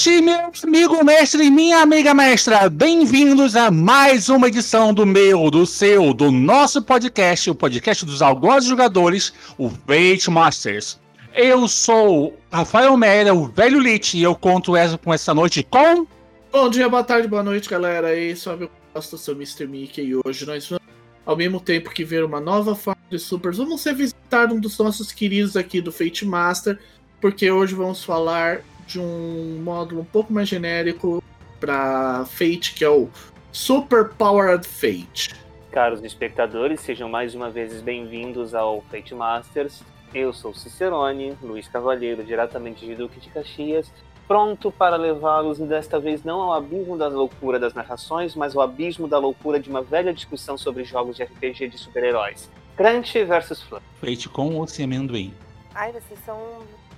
noite, meu amigo mestre e minha amiga mestra. Bem-vindos a mais uma edição do meu, do seu, do nosso podcast, o podcast dos algozes jogadores, o Fate Masters. Eu sou Rafael Meira, o velho Lich, e eu conto essa com essa noite com. Bom dia, boa tarde, boa noite, galera. E só meu gosto, sou Mr. Mickey e hoje nós vamos, ao mesmo tempo que ver uma nova fase de Supers, vamos revisitar um dos nossos queridos aqui do Fate Master, porque hoje vamos falar de um módulo um pouco mais genérico para Fate, que é o Super Powered Fate. Caros espectadores, sejam mais uma vez bem-vindos ao Fate Masters. Eu sou Cicerone, Luiz Cavalheiro, diretamente de Duque de Caxias, pronto para levá-los desta vez não ao abismo da loucura das narrações, mas ao abismo da loucura de uma velha discussão sobre jogos de RPG de super-heróis. Crunch versus Flan. Fate com ou sem amendoim? Ai, vocês são.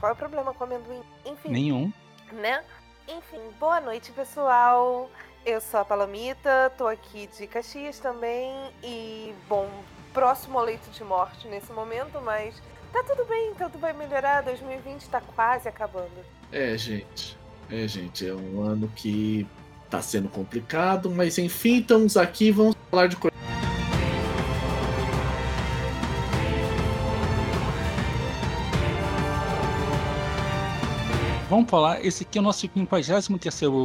Qual é o problema com amendoim? Enfim. Nenhum. Né? Enfim, boa noite, pessoal. Eu sou a Palomita, tô aqui de Caxias também. E, bom, próximo ao leito de morte nesse momento, mas tá tudo bem, tá tudo vai melhorar. 2020 tá quase acabando. É, gente. É, gente, é um ano que tá sendo complicado, mas enfim, estamos aqui, vamos falar de coisa. Vamos falar, esse aqui é o nosso 53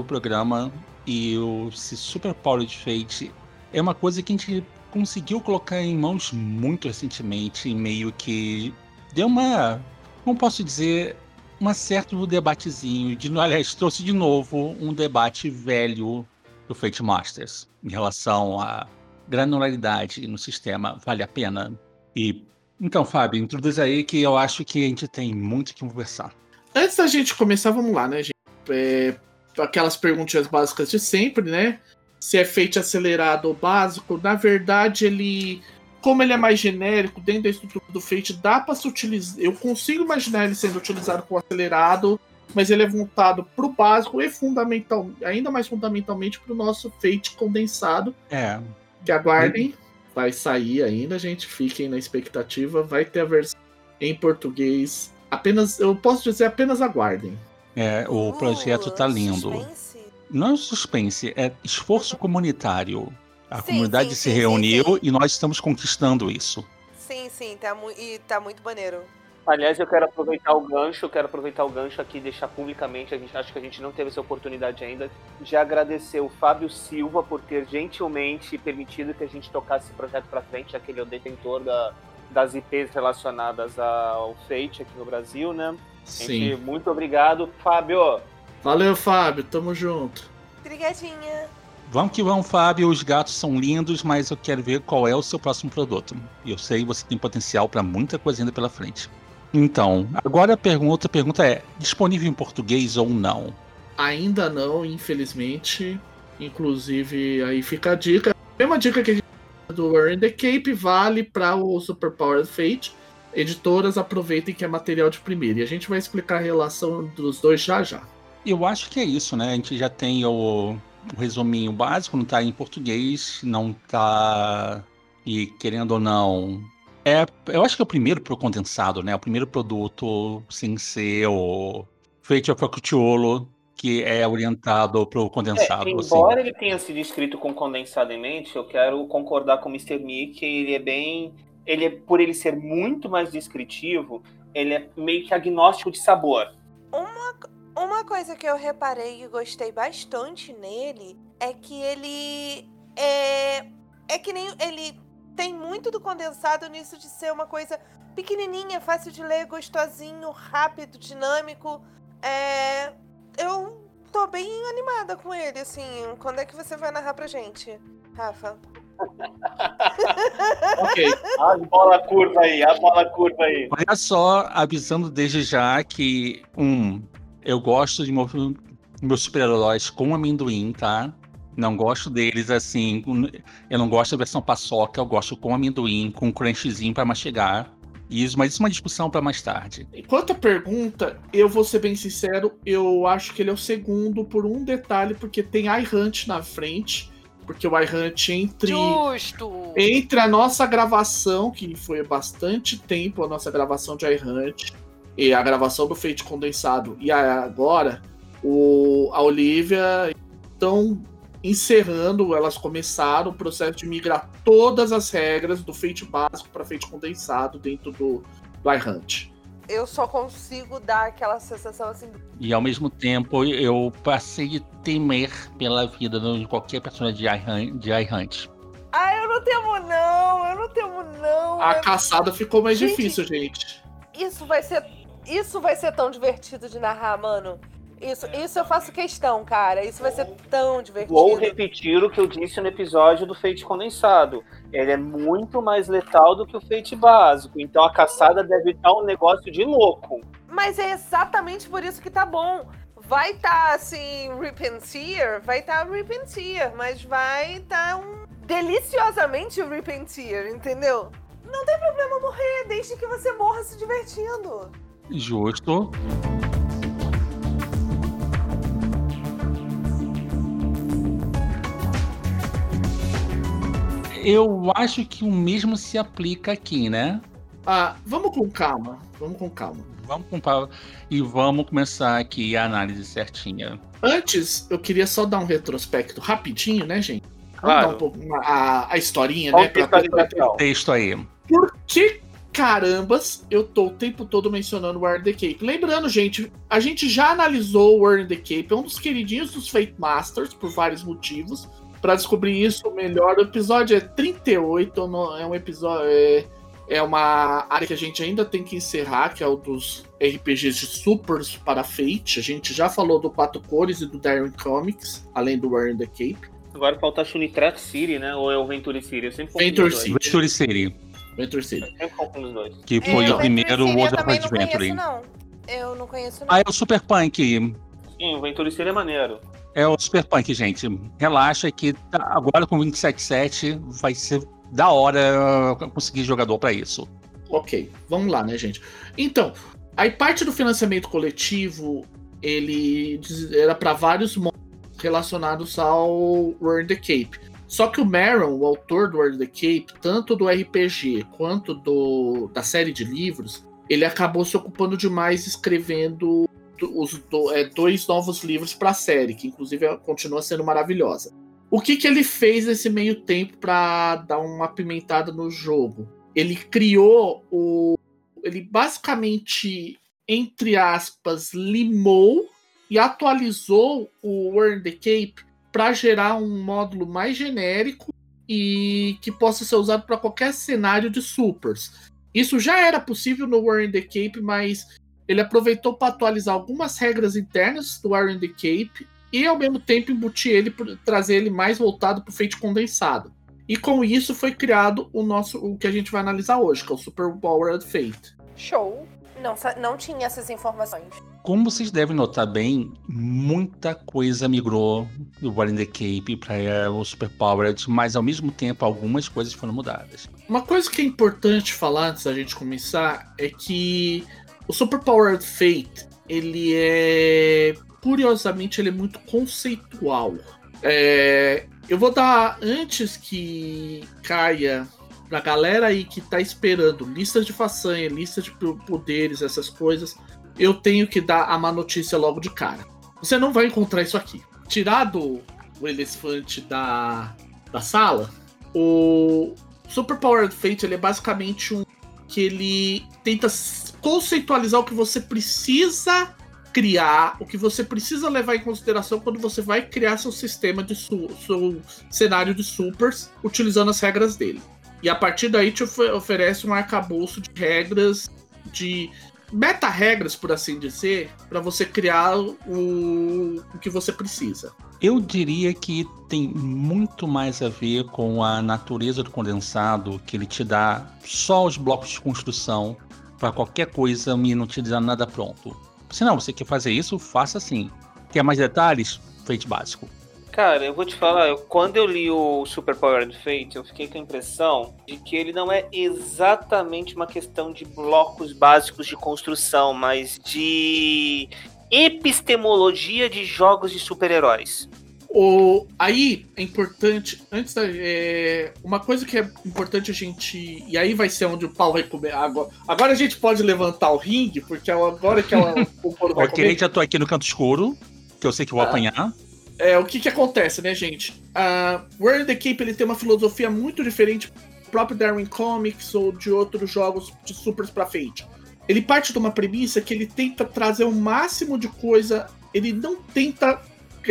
programa e o Super Power de Fate é uma coisa que a gente conseguiu colocar em mãos muito recentemente, meio que deu uma, como posso dizer, um certo debatezinho, de, aliás, trouxe de novo um debate velho do Fate Masters em relação à granularidade no sistema, vale a pena? E então, Fábio, introduz aí que eu acho que a gente tem muito que conversar. Antes da gente começar, vamos lá, né, gente? É, aquelas perguntinhas básicas de sempre, né? Se é feito acelerado ou básico, na verdade, ele. Como ele é mais genérico, dentro da estrutura do Fate, dá para se utilizar. Eu consigo imaginar ele sendo utilizado com acelerado, mas ele é voltado para o básico e fundamental, ainda mais fundamentalmente para o nosso Fate condensado. É. Que aguardem, vai sair ainda, gente. Fiquem na expectativa. Vai ter a versão em português apenas, eu posso dizer, apenas aguardem. É, o projeto tá lindo. Suspense? Não é suspense, é esforço comunitário. A Sim, comunidade sim, se sim, reuniu sim. e nós estamos conquistando isso. Sim, sim, tá, mu e tá muito maneiro. Aliás, eu quero aproveitar o gancho, eu quero aproveitar o gancho aqui e deixar publicamente, a gente acho que a gente não teve essa oportunidade ainda, de agradecer o Fábio Silva por ter gentilmente permitido que a gente tocasse esse projeto para frente, já que ele é o detentor da, das IPs relacionadas ao Fate aqui no Brasil, né? Sim. Gente, muito obrigado, Fábio. Valeu, Fábio. Tamo junto. Obrigadinha. Vamos que vamos, Fábio. Os gatos são lindos, mas eu quero ver qual é o seu próximo produto. Eu sei que você tem potencial para muita coisa ainda pela frente. Então, agora a pergunta, outra pergunta é: disponível em português ou não? Ainda não, infelizmente. Inclusive, aí fica a dica. A mesma dica que a gente do War in the Cape vale para o Super Powered Fate. Editoras aproveitem que é material de primeira. E a gente vai explicar a relação dos dois já já. Eu acho que é isso, né? A gente já tem o, o resuminho básico, não tá em português, não tá. E querendo ou não. É, eu acho que é o primeiro condensado, né? O primeiro produto sem ser o Fate of Cthulhu, que é orientado pro condensado. É, assim. embora ele tenha sido escrito com condensado em mente, eu quero concordar com o Mr. Mickey, ele é bem. Ele é, por ele ser muito mais descritivo, ele é meio que agnóstico de sabor. Uma, uma coisa que eu reparei e gostei bastante nele é que ele é. É que nem. Ele tem muito do condensado nisso de ser uma coisa pequenininha, fácil de ler, gostosinho, rápido, dinâmico. É. Eu tô bem animada com ele, assim. Quando é que você vai narrar pra gente, Rafa? Ok. A bola curva aí, a bola curva aí. Olha só, avisando desde já que, um, eu gosto de meu- meus super-heróis com amendoim, tá? Não gosto deles assim. Eu não gosto da versão paçoca, eu gosto com amendoim, com crunchzinho pra mastigar. Isso, mas isso é uma discussão pra mais tarde. Quanto à pergunta, eu vou ser bem sincero, eu acho que ele é o segundo por um detalhe, porque tem iHunt na frente. Porque o iHunt entre. Justo! Entre a nossa gravação, que foi bastante tempo a nossa gravação de iHunt, e a gravação do Fate Condensado, e a- agora, O, a Olivia estão encerrando, elas começaram o processo de migrar todas as regras do Fate básico para Fate condensado dentro do, do iHunt. Eu só consigo dar aquela sensação assim. E ao mesmo tempo eu passei a temer pela vida de qualquer personagem de iHunt. Ah, eu não temo não, eu não temo não. A é- caçada ficou mais Gente, difícil, gente. Isso vai ser. Isso vai ser tão divertido de narrar, mano. Isso, isso eu faço questão, cara. Isso vai ser tão divertido. Vou repetir o que eu disse no episódio do Fate condensado. Ele é muito mais letal do que o Fate básico. Então a caçada deve estar um negócio de louco. Mas é exatamente por isso que tá bom. Vai tá assim, Rip and Tear, vai tá Rip and Tear, mas vai tá um deliciosamente Tear, entendeu? Não tem problema morrer, desde que você morra se divertindo. Justo. Eu acho que o mesmo se aplica aqui, né? Ah, vamos com calma. Vamos com calma. Vamos comprar e vamos começar aqui a análise certinha. Antes, eu queria só dar um retrospecto rapidinho, né, gente? Vamos Claro. dar um pouco a, a historinha, né? pra- Contextualização. Texto aí. Por que carambas eu tô o tempo todo mencionando War in the Cape? Lembrando, gente, a gente já analisou War in the Cape, é um dos queridinhos dos Fate Masters, por vários motivos. Pra descobrir isso melhor, o episódio é 38, no- é um episódio. É, é uma área que a gente ainda tem que encerrar, que é o dos RPGs de Supers para Fate. A gente já falou do Quatro Cores e do Darren Comics, além do War in the Cape. Agora falta a Shunitrat City, né? Ou é o Venture City? Eu sempre Venture. City. Venture City, Venture City. Eu sempre dois. que foi É, o primeiro World eu of também não Adventure. conheço, não. Eu não conheço, não. Ah, é o Super Punk. Sim, o Venture City é maneiro. É o Super Punk, gente. Relaxa que tá- agora com 27.7 vai ser da hora conseguir jogador pra isso. Ok, vamos lá, né, gente? Então, aí parte do financiamento coletivo, ele era para vários módulos relacionados ao World the Cape. Só que o Maron, o autor do World the Cape, tanto do RPG quanto do, da série de livros, ele acabou se ocupando demais escrevendo do- os do- é, dois novos livros para a série, que inclusive é- continua sendo maravilhosa. O que, que ele fez nesse meio tempo para dar uma apimentada no jogo? Ele criou o. Ele basicamente, entre aspas, limou e atualizou o in the Cape para gerar um módulo mais genérico e que possa ser usado para qualquer cenário de supers. Isso já era possível no War in the Cape, mas ele aproveitou para atualizar algumas regras internas do in the Cape e ao mesmo tempo embutir ele, por- trazer ele mais voltado para o feito condensado. E com isso foi criado o nosso, o que a gente vai analisar hoje, que é o Super Powered Fate. Show. Não, não tinha essas informações. Como vocês devem notar bem, muita coisa migrou do War in the Cape para o Super Powered, mas ao mesmo tempo algumas coisas foram mudadas. Uma coisa que é importante falar antes da gente começar é que o Super Powered Fate, ele é curiosamente ele é muito conceitual. É, eu vou dar antes que caia pra galera aí que tá esperando listas de façanha, listas de po- poderes, essas coisas, eu tenho que dar a má notícia logo de cara. Você não vai encontrar isso aqui. Tirado o elefante da, da sala, o Super Powered Fate ele é basicamente um que ele tenta conceitualizar o que você precisa criar, o que você precisa levar em consideração quando você vai criar seu sistema de su seu cenário de supers utilizando as regras dele. E a partir daí te ofe- oferece um arcabouço de regras, de meta-regras, por assim dizer, para você criar o, o que você precisa. Eu diria que tem muito mais a ver com a natureza do condensado, que ele te dá só os blocos de construção para qualquer coisa e não te nada pronto. Se não, você quer fazer isso, faça assim. Quer mais detalhes? Feito básico. Cara, eu vou te falar, eu- quando eu li o Super Powered Fate, eu fiquei com a impressão de que ele não é exatamente uma questão de blocos básicos de construção, mas de epistemologia de jogos de super-heróis. O, aí é importante, antes da, é, uma coisa que é importante a gente. E aí vai ser onde o pau vai comer. Agora, agora a gente pode levantar o ringue, porque é agora que ela, o couro vai Ok, comer. já tô aqui no canto escuro. que eu sei que eu vou ah. apanhar. É, o que que acontece, né, gente? Uh, World the Cape ele tem uma filosofia muito diferente do próprio Darwin Comics ou de outros jogos de Supers pra Fate. Ele parte de uma premissa que ele tenta trazer o máximo de coisa, ele não tenta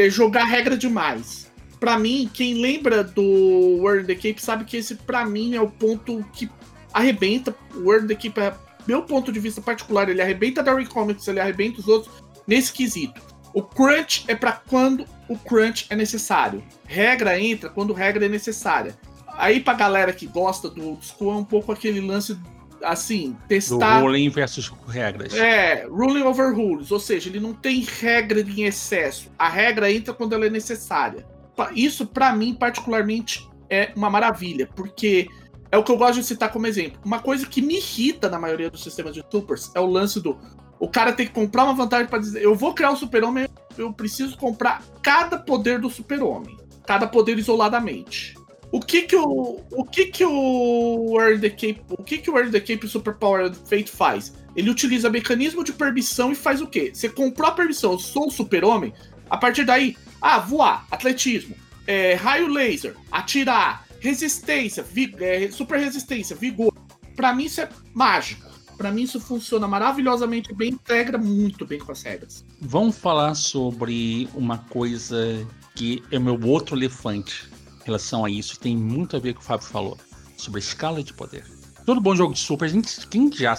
é, jogar regra demais. Para mim, quem lembra do World the Cape sabe que esse para mim é o ponto que arrebenta. O World the Cape é meu ponto de vista particular, ele arrebenta Darwin Comics, ele arrebenta os outros nesse quesito. O crunch é para quando o crunch é necessário. Regra entra quando regra é necessária. Aí pra galera que gosta do old school é um pouco aquele lance assim, testar. Do ruling versus regras. É, ruling over rules, ou seja, ele não tem regra em excesso. A regra entra quando ela é necessária. Isso, para mim, particularmente, é uma maravilha, porque é o que eu gosto de citar como exemplo. Uma coisa que me irrita na maioria dos sistemas de supers é o lance do o cara tem que comprar uma vantagem para dizer, eu vou criar um super-homem, eu preciso comprar cada poder do super-homem, cada poder isoladamente. O que que o o que que o the Cape, o que que o Earn the Cape Super Power Fate faz? Ele utiliza mecanismo de permissão e faz o quê? Você comprou a permissão, eu sou o super-homem, a partir daí, ah, voar, atletismo, é, raio laser, atirar, resistência, é, super resistência, vigor. Para mim isso é mágico. Para mim isso funciona maravilhosamente bem, integra muito bem com as regras. Vamos falar sobre uma coisa que é meu outro elefante relação a isso, tem muito a ver com o que o Fábio falou, sobre a escala de poder. Todo bom jogo de super, a gente, quem já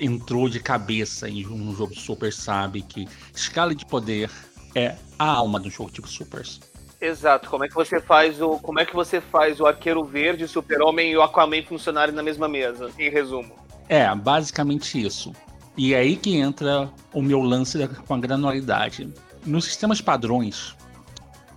entrou de cabeça em um jogo de super sabe que escala de poder é a alma do jogo tipo supers. Exato. Como é que você faz o como é que você faz o arqueiro verde, o super-homem e o Aquaman funcionarem na mesma mesa, em resumo? É, basicamente isso. E é aí que entra o meu lance com a granularidade. Nos sistemas padrões,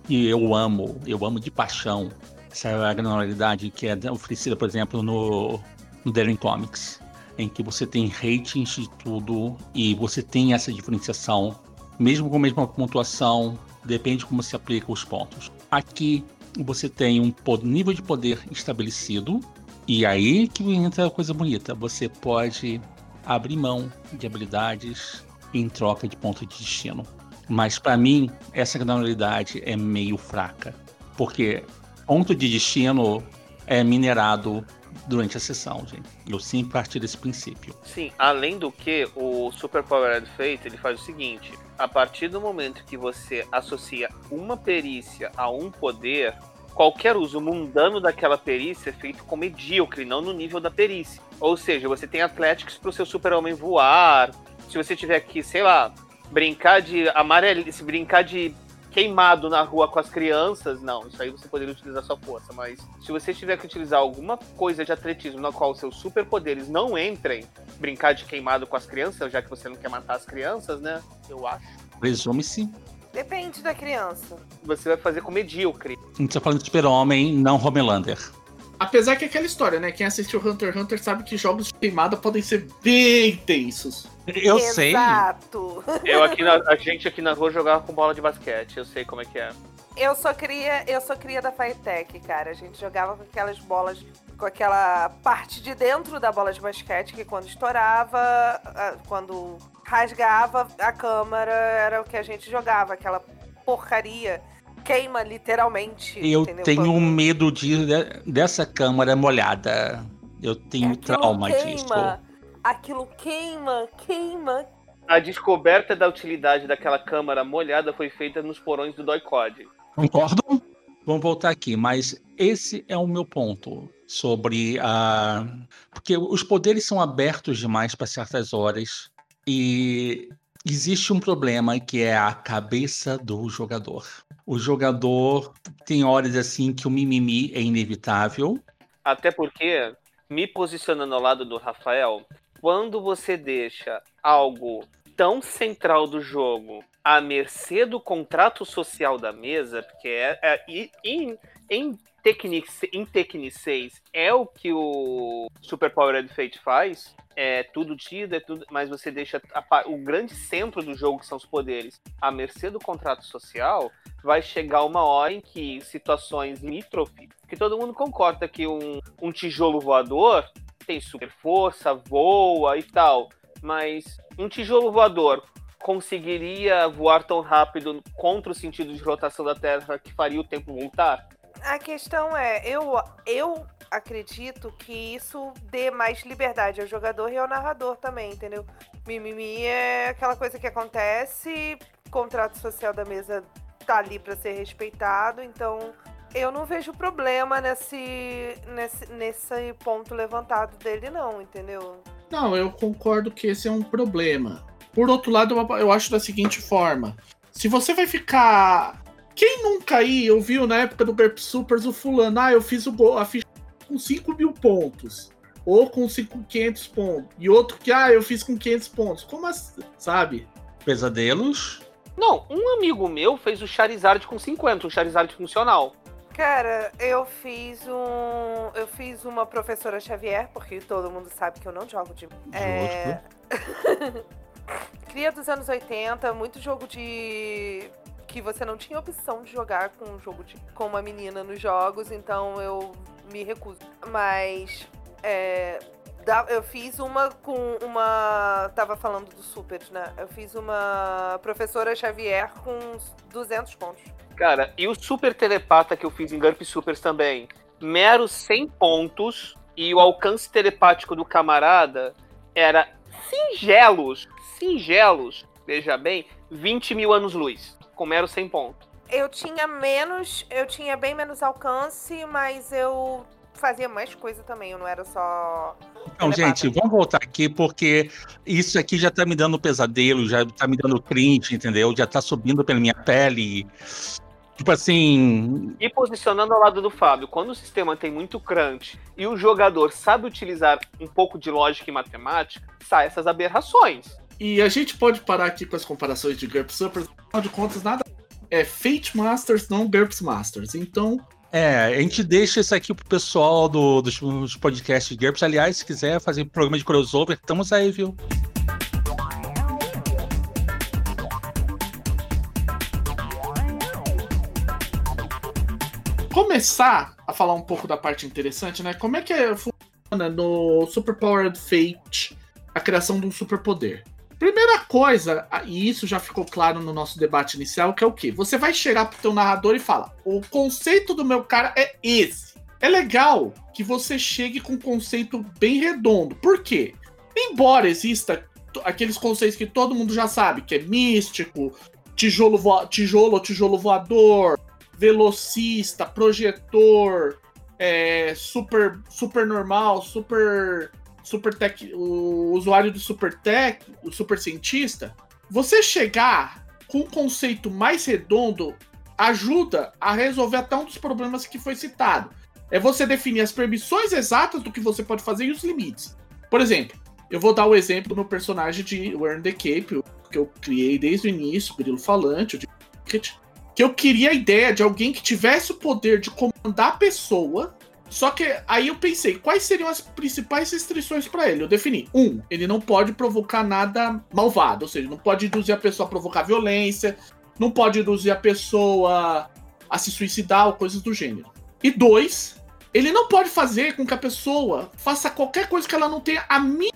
e eu amo, eu amo de paixão essa granularidade que é oferecida, por exemplo, no, no Daring Comics, em que você tem ratings de tudo e você tem essa diferenciação, mesmo com a mesma pontuação, depende de como se aplica os pontos. Aqui você tem um nível de poder estabelecido, e aí que entra a coisa bonita. Você pode abrir mão de habilidades em troca de ponto de destino. Mas para mim, essa granularidade é meio fraca. Porque ponto de destino é minerado durante a sessão, gente. Eu sempre parti desse princípio. Sim, além do que, o Super Powered Fate ele faz o seguinte: a partir do momento que você associa uma perícia a um poder, qualquer uso mundano daquela perícia é feito com medíocre, não no nível da perícia. Ou seja, você tem Athletics para o seu super-homem voar. Se você tiver aqui, sei lá, brincar de amarelo, se brincar de queimado na rua com as crianças, não, isso aí você poderia utilizar sua força, mas se você tiver que utilizar alguma coisa de atletismo na qual seus superpoderes não entrem, brincar de queimado com as crianças, já que você não quer matar as crianças, né? Eu acho. Presume-se Depende da criança. Você vai fazer com medíocre. A gente tá falando de super-homem, não Homelander. Apesar que é aquela história, né? Quem assistiu Hunter x Hunter sabe que jogos de queimada podem ser bem tensos. Eu Exato. sei. Exato. Eu aqui na, a gente aqui na rua jogava com bola de basquete, eu sei como é que é. Eu só cria, eu só cria da Firetech, cara. A gente jogava com aquelas bolas, com aquela parte de dentro da bola de basquete que quando estourava, quando rasgava a câmera, era o que a gente jogava, aquela porcaria queima literalmente. Eu entendeu? tenho Quando... medo de, dessa câmera molhada. Eu tenho Aquilo trauma queima. disso. Aquilo queima, queima. A descoberta da utilidade daquela câmara molhada foi feita nos porões do Doicode. Concordam? Vamos voltar aqui, mas esse é o meu ponto sobre a. Porque os poderes são abertos demais para certas horas e existe um problema que é a cabeça do jogador. O jogador tem horas assim que o mimimi é inevitável. Até porque, me posicionando ao lado do Rafael, quando você deixa algo tão central do jogo à mercê do contrato social da mesa, porque é, é em, Tecnic, em Tecnic 6 é o que o Super Powered Fate faz, é tudo tido, é tudo, mas você deixa a, o grande centro do jogo, que são os poderes, à mercê do contrato social, vai chegar uma hora em que situações limítrofes, que todo mundo concorda que um, um tijolo voador tem super força, voa e tal, mas um tijolo voador conseguiria voar tão rápido contra o sentido de rotação da Terra que faria o tempo voltar? A questão é, eu, eu acredito que isso dê mais liberdade ao jogador e ao narrador também, entendeu? Mimimi é aquela coisa que acontece, contrato social da mesa tá ali para ser respeitado, então eu não vejo problema nesse, nesse, nesse ponto levantado dele, não, entendeu? Não, eu concordo que esse é um problema. Por outro lado, eu acho da seguinte forma: se você vai ficar. Quem nunca aí ouviu na época do Burp Supers o fulano, ah, eu fiz o gol, a ficha com 5 mil pontos. Ou com 500 pontos. E outro que, ah, eu fiz com 500 pontos. Como assim, sabe? Pesadelos? Não, um amigo meu fez o Charizard com 50, um Charizard funcional. Cara, eu fiz um. Eu fiz uma professora Xavier, porque todo mundo sabe que eu não jogo de. É... Cria dos anos 80, muito jogo de. Que você não tinha opção de jogar com um jogo de... com uma menina nos jogos, então eu me recuso. Mas. É... Eu fiz uma com uma. Tava falando do Super, né? Eu fiz uma professora Xavier com 200 pontos. Cara, e o super telepata que eu fiz em GURP Supers também? Meros 100 pontos e o alcance telepático do camarada era singelos, singelos, veja bem, 20 mil anos-luz, com meros 100 pontos. Eu tinha menos, eu tinha bem menos alcance, mas eu fazia mais coisa também, eu não era só. Então, gente, vamos voltar aqui, porque isso aqui já tá me dando pesadelo, já tá me dando cringe, entendeu? Já tá subindo pela minha pele. Tipo assim. E posicionando ao lado do Fábio, quando o sistema tem muito crunch e o jogador sabe utilizar um pouco de lógica e matemática, sai essas aberrações. E a gente pode parar aqui com as comparações de GURPS Supers, afinal de contas, nada. É Fate Masters, não GURPS Masters. Então, é, a gente deixa isso aqui pro pessoal do, dos, dos podcasts de GURPS. Aliás, se quiser fazer programa de crossover, estamos aí, viu? Começar a falar um pouco da parte interessante, né? Como é que é, funciona no Superpowered Fate a criação de um superpoder? Primeira coisa, e isso já ficou claro no nosso debate inicial, que é o quê? Você vai chegar pro teu narrador e fala: "O conceito do meu cara é esse". É legal que você chegue com um conceito bem redondo. Por quê? Embora exista aqueles conceitos que todo mundo já sabe, que é místico, tijolo, vo tijolo, tijolo voador, velocista, projetor, é, super, super normal, super super tech, o usuário do super tech, o super cientista, você chegar com um conceito mais redondo ajuda a resolver até um dos problemas que foi citado. É você definir as permissões exatas do que você pode fazer e os limites. Por exemplo, eu vou dar o um exemplo no personagem de Wearing the Cape, que eu criei desde o início, Grilo Falante, que eu queria a ideia de alguém que tivesse o poder de comandar a pessoa só que aí eu pensei, quais seriam as principais restrições para ele? Eu defini. Um, ele não pode provocar nada malvado, ou seja, não pode induzir a pessoa a provocar violência, não pode induzir a pessoa a se suicidar ou coisas do gênero. E dois, ele não pode fazer com que a pessoa faça qualquer coisa que ela não tenha a mínima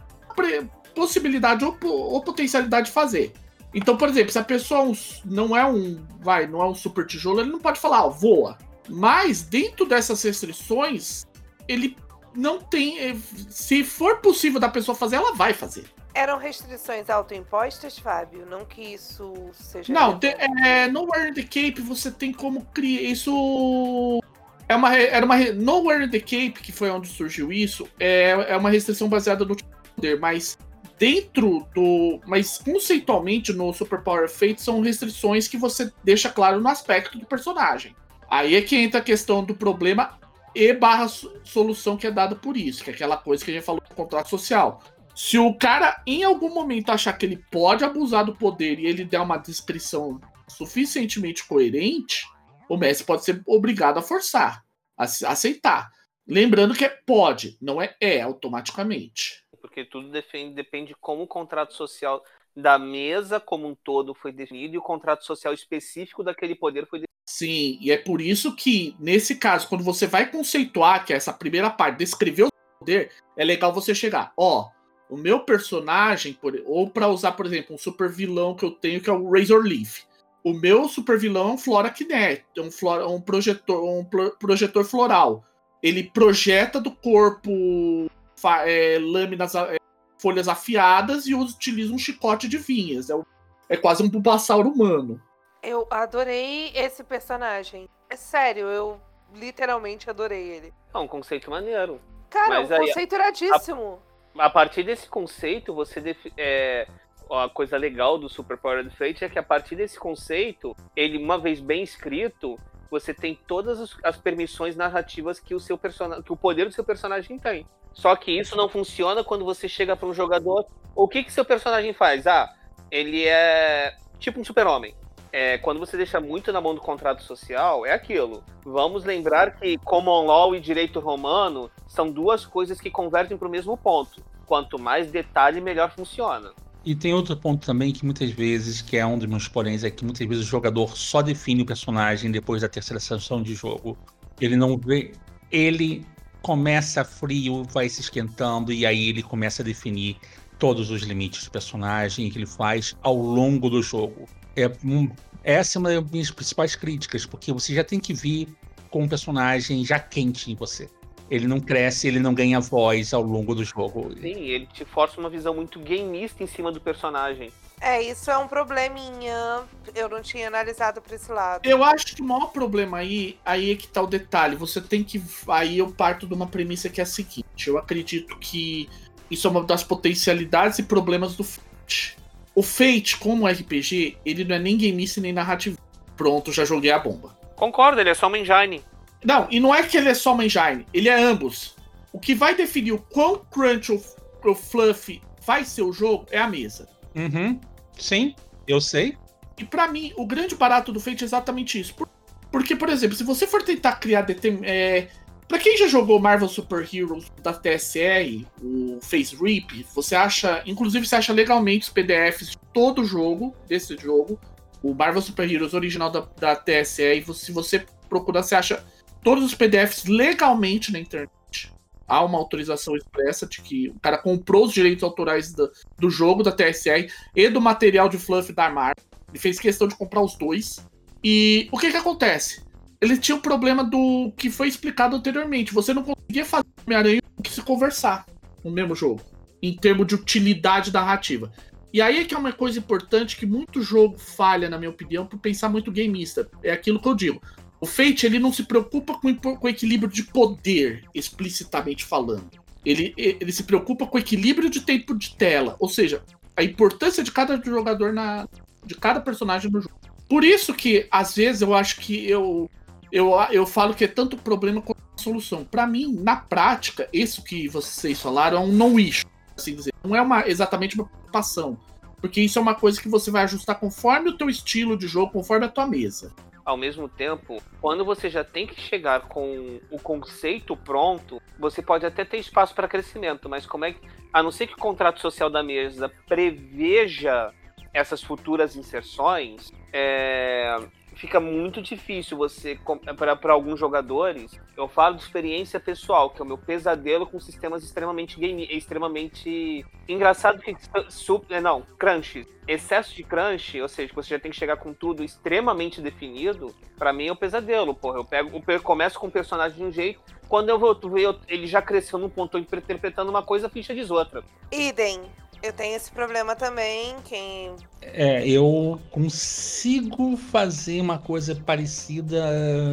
possibilidade ou, ou potencialidade de fazer. Então, por exemplo, se a pessoa é não é um, vai, não é um super tijolo, ele não pode falar, ó, voa. Mas, dentro dessas restrições, ele não tem. Eh, se for possível da pessoa fazer, ela vai fazer. Eram restrições autoimpostas, Fábio? Não que isso seja. Não, te, é, Nowhere in the Cape você tem como criar. Isso. É uma, era uma. Nowhere in the Cape, que foi onde surgiu isso, é, é uma restrição baseada no poder, mas dentro do. Mas conceitualmente no Super Power Fate são restrições que você deixa claro no aspecto do personagem. Aí é que entra a questão do problema e barra solução que é dada por isso, que é aquela coisa que a gente falou do contrato social. Se o cara em algum momento achar que ele pode abusar do poder e ele der uma descrição suficientemente coerente, o Messi pode ser obrigado a forçar, a aceitar. Lembrando que é pode, não é é automaticamente. Porque tudo depende, depende de como o contrato social da mesa como um todo foi definido e o contrato social específico daquele poder foi definido. Sim, e é por isso que, nesse caso, quando você vai conceituar, que é essa primeira parte, descrever o poder, é legal você chegar. Ó, O meu personagem, ou para usar, por exemplo, um super vilão que eu tenho, que é o Razor Leaf. O meu super vilão é um Flora Kinet, é um, flora, um, projetor, um projetor floral. Ele projeta do corpo é, lâminas, é, folhas afiadas e utiliza um chicote de vinhas. É, é quase um bulbasauro humano. Eu adorei esse personagem. É sério, eu literalmente adorei ele. É um conceito maneiro. Cara, Mas um aí, conceito iradíssimo. A, a, partir desse conceito, você def, é, a coisa legal do Super Power Fate é que a partir desse conceito, ele uma vez bem escrito, você tem todas as permissões narrativas que o seu personagem, que o poder do seu personagem tem. Só que isso não funciona quando você chega para um jogador. O que que seu personagem faz? Ah, ele é tipo um super-homem. É, quando você deixa muito na mão do contrato social, é aquilo. Vamos lembrar que common law e direito romano são duas coisas que convergem para o mesmo ponto. Quanto mais detalhe, melhor funciona. E tem outro ponto também que muitas vezes, que é um dos meus poréns, é que muitas vezes o jogador só define o personagem depois da terceira sessão de jogo. Ele não vê. Ele começa frio, vai se esquentando, e aí ele começa a definir todos os limites do personagem que ele faz ao longo do jogo. É, essa é uma das minhas principais críticas, porque você já tem que vir com um personagem já quente em você. Ele não cresce, ele não ganha voz ao longo do jogo. Sim, ele te força uma visão muito gameista em cima do personagem. É, isso é um probleminha. Eu não tinha analisado por esse lado. Eu acho que o maior problema aí, aí é que tá o detalhe. Você tem que. Aí eu parto de uma premissa que é a seguinte: eu acredito que isso é uma das potencialidades e problemas do Fate. O Fate, como RPG, ele não é nem gameista nem narrativo. Pronto, já joguei a bomba. Concordo, ele é só uma engine. Não, e não é que ele é só uma engine, ele é ambos. O que vai definir o quão crunch ou fluff vai ser o jogo é a mesa. Uhum. Sim, eu sei. E para mim, o grande barato do Fate é exatamente isso. Porque, por exemplo, se você for tentar criar. Determin... É... Pra quem já jogou Marvel Super Heroes da TSR, o Face Rip, você acha. Inclusive, você acha legalmente os PDFs de todo o jogo, desse jogo. O Marvel Super Heroes original da, da TSR, se você procurar, você acha todos os PDFs legalmente na internet. Há uma autorização expressa de que o cara comprou os direitos autorais do, do jogo da TSR e do material de fluff da Marvel. Ele fez questão de comprar os dois. E o que que acontece? Ele tinha o um problema do que foi explicado anteriormente. Você não conseguia fazer Homem-Aranha que se conversar no mesmo jogo, em termos de utilidade narrativa. E aí é que é uma coisa importante que muito jogo falha, na minha opinião, por pensar muito gameista. É aquilo que eu digo. O Fate ele não se preocupa com, com equilíbrio de poder, explicitamente falando. Ele, ele se preocupa com equilíbrio de tempo de tela, ou seja, a importância de cada jogador na de cada personagem no jogo. Por isso que às vezes eu acho que eu eu, eu falo que é tanto problema quanto solução. Para mim, na prática, isso que vocês falaram é um issue, assim dizer. Não é uma exatamente uma preocupação, porque isso é uma coisa que você vai ajustar conforme o teu estilo de jogo, conforme a tua mesa ao mesmo tempo, quando você já tem que chegar com o conceito pronto, você pode até ter espaço para crescimento, mas como é que, a não ser que o contrato social da mesa preveja essas futuras inserções, é, fica muito difícil você para alguns jogadores. Eu falo de experiência pessoal, que é o meu pesadelo com sistemas extremamente game, extremamente engraçado que super, não, crunch, excesso de crunch, ou seja, você já tem que chegar com tudo extremamente definido. Para mim é um pesadelo, porra. Eu pego, eu começo com um personagem de um jeito, quando eu vou ver, ele já cresceu num ponto interpretando uma coisa, ficha diz outra. Idem. Eu tenho esse problema também. Quem. É, eu consigo fazer uma coisa parecida.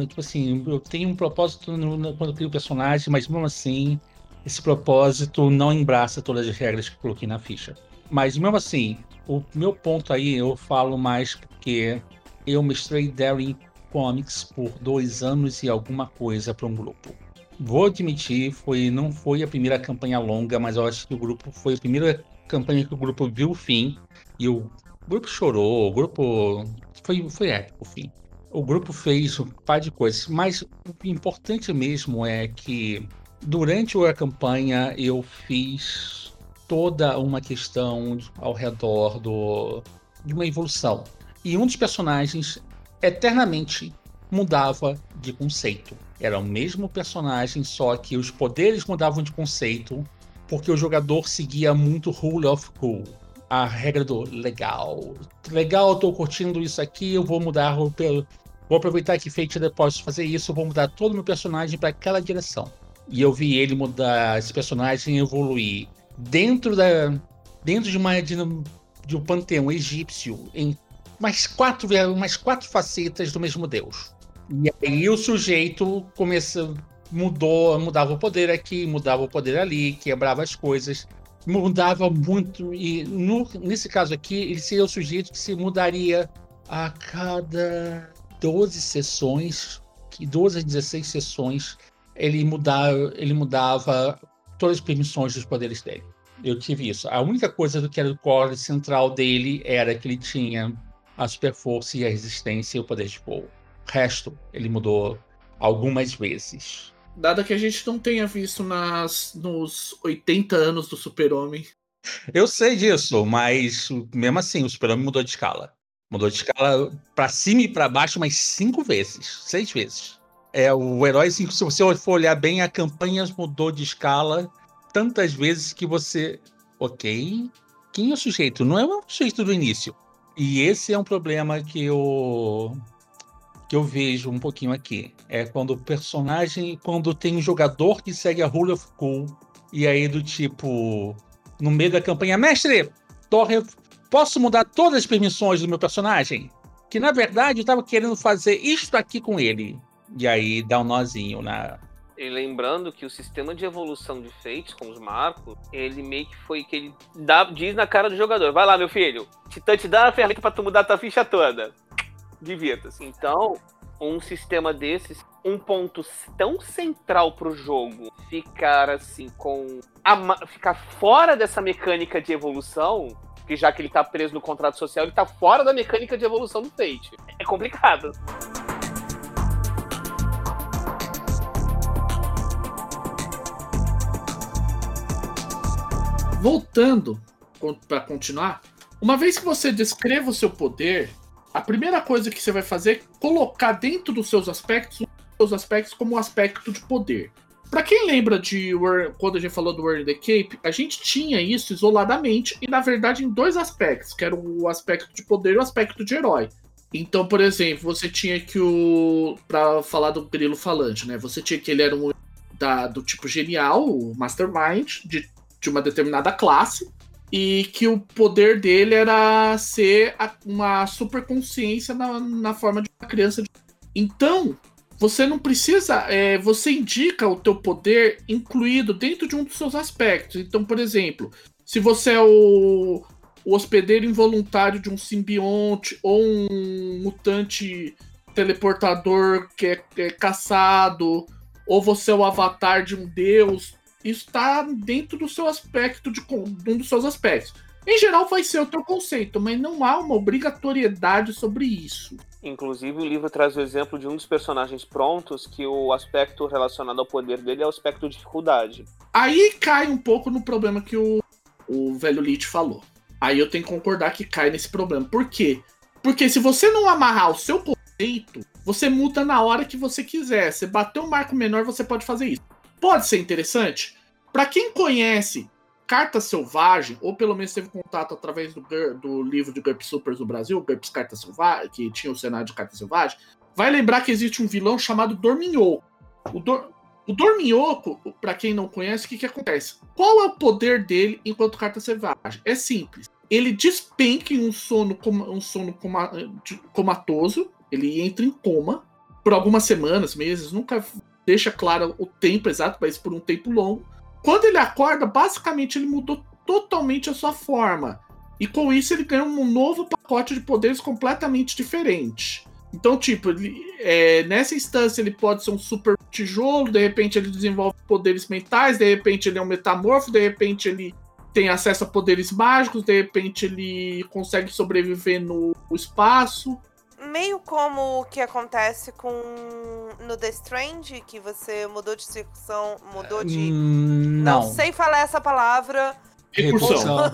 Tipo assim, eu tenho um propósito no, no, quando eu crio o personagem, mas mesmo assim, esse propósito não embraça todas as regras que coloquei na ficha. Mas mesmo assim, o meu ponto aí eu falo mais porque eu mestrei Daring Comics por dois anos e alguma coisa para um grupo. Vou admitir, foi, não foi a primeira campanha longa, mas eu acho que o grupo foi a primeira campanha que o grupo viu o fim e o grupo chorou, o grupo foi, foi épico o fim. O grupo fez um par de coisas, mas o importante mesmo é que durante a campanha eu fiz toda uma questão ao redor do, de uma evolução. E um dos personagens eternamente mudava de conceito. Era o mesmo personagem, só que os poderes mudavam de conceito porque o jogador seguia muito rule of cool. A regra do legal. Legal, tô curtindo isso aqui, eu vou mudar o. Vou aproveitar que Fate Deposit fazer isso, vou mudar todo o meu personagem para aquela direção. E eu vi ele mudar esse personagem evoluir dentro da. dentro de uma. de, de um panteão egípcio em mais quatro, mais quatro facetas do mesmo deus. E aí o sujeito começa, mudou, mudava o poder aqui, mudava o poder ali, quebrava as coisas, mudava muito. E no, nesse caso aqui, ele seria o sujeito que se mudaria a cada 12 sessões, 12 a 16 sessões, ele mudava, ele mudava todas as permissões dos poderes dele. Eu tive isso. A única coisa do que era o core central dele era que ele tinha a super força e a resistência e o poder de voo. O resto, ele mudou algumas vezes. Dada que a gente não tenha visto nas, nos 80 anos do Super-Homem. Eu sei disso, mas mesmo assim, o Super-Homem mudou de escala. Mudou de escala para cima e para baixo mais cinco vezes, seis vezes. É, o herói, se você for olhar bem, a campanha mudou de escala tantas vezes que você. Ok. Quem é o sujeito? Não é o sujeito do início. E esse é um problema que eu que eu vejo um pouquinho aqui. É quando o personagem, quando tem um jogador que segue a rule of cool e aí do tipo no meio da campanha, mestre, torre, posso mudar todas as permissões do meu personagem? Que na verdade eu estava querendo fazer isto aqui com ele. E aí dá um nozinho na e lembrando que o sistema de evolução de feitos com os marcos, ele meio que foi que ele dá, diz na cara do jogador: vai lá, meu filho, Titã te dá a ferramenta para tu mudar tua ficha toda. Divirta-se. Então, um sistema desses, um ponto tão central pro jogo ficar assim com. A, ficar fora dessa mecânica de evolução, que já que ele tá preso no contrato social, ele tá fora da mecânica de evolução do Fate. É complicado. voltando para continuar, uma vez que você descreva o seu poder, a primeira coisa que você vai fazer é colocar dentro dos seus aspectos os seus aspectos como um aspecto de poder. Para quem lembra de quando a gente falou do World the Cape, a gente tinha isso isoladamente e na verdade em dois aspectos, que era o aspecto de poder e o aspecto de herói. Então, por exemplo, você tinha que o para falar do grilo falante, né? Você tinha que ele era um da, do tipo genial, o mastermind, de de uma determinada classe e que o poder dele era ser uma superconsciência na, na forma de uma criança. Então, você não precisa. É, você indica o teu poder incluído dentro de um dos seus aspectos. Então, por exemplo, se você é o, o hospedeiro involuntário de um simbionte ou um mutante teleportador que é, é caçado, ou você é o avatar de um deus, isso está dentro do seu aspecto, de, de um dos seus aspectos. Em geral, vai ser o teu conceito, mas não há uma obrigatoriedade sobre isso. Inclusive, o livro traz o exemplo de um dos personagens prontos que o aspecto relacionado ao poder dele é o aspecto de dificuldade. Aí cai um pouco no problema que o, o velho Lich falou. Aí eu tenho que concordar que cai nesse problema. Por quê? Porque se você não amarrar o seu conceito, você muda na hora que você quiser. Você bateu um marco menor, você pode fazer isso. Pode ser interessante. Para quem conhece Carta Selvagem, ou pelo menos teve contato através do, do livro de GURPS Supers do Brasil, GURPS Carta Selvagem, que tinha o cenário de Carta Selvagem, vai lembrar que existe um vilão chamado Dorminhoco. O, Dor, o Dorminhoco, para quem não conhece, o que, que acontece? Qual é o poder dele enquanto Carta Selvagem? É simples. Ele despenca em um sono, um sono coma, comatoso, ele entra em coma por algumas semanas, meses, nunca deixa claro o tempo exato, mas por um tempo longo. Quando ele acorda, basicamente ele mudou totalmente a sua forma. E com isso ele ganha um novo pacote de poderes completamente diferente. Então, tipo, ele, é, nessa instância ele pode ser um super tijolo, de repente ele desenvolve poderes mentais, de repente ele é um metamorfo, de repente ele tem acesso a poderes mágicos, de repente ele consegue sobreviver no espaço meio como o que acontece com no The Strange, que você mudou de circunção, mudou de. Hum, não. não sei falar essa palavra. Recursão.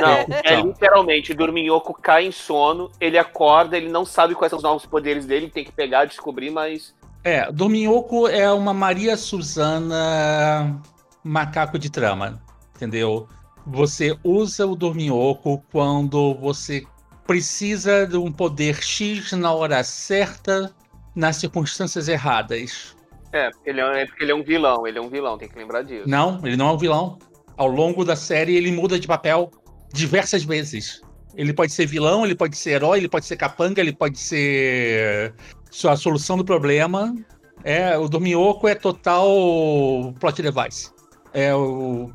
Não, é literalmente, Dorminhoco cai em sono, ele acorda, ele não sabe quais são os novos poderes dele, tem que pegar, descobrir, mas. É, Dorminhoco é uma Maria Suzana macaco de trama, entendeu? Você usa o Dorminhoco quando você precisa de um poder X na hora certa, nas circunstâncias erradas. É, porque ele é, é porque ele é um vilão, ele é um vilão, tem que lembrar disso. Não, ele não é um vilão. Ao longo da série, ele muda de papel diversas vezes. Ele pode ser vilão, ele pode ser herói, ele pode ser capanga, ele pode ser a solução do problema. É, o Dorminhoco é total plot device. É, o,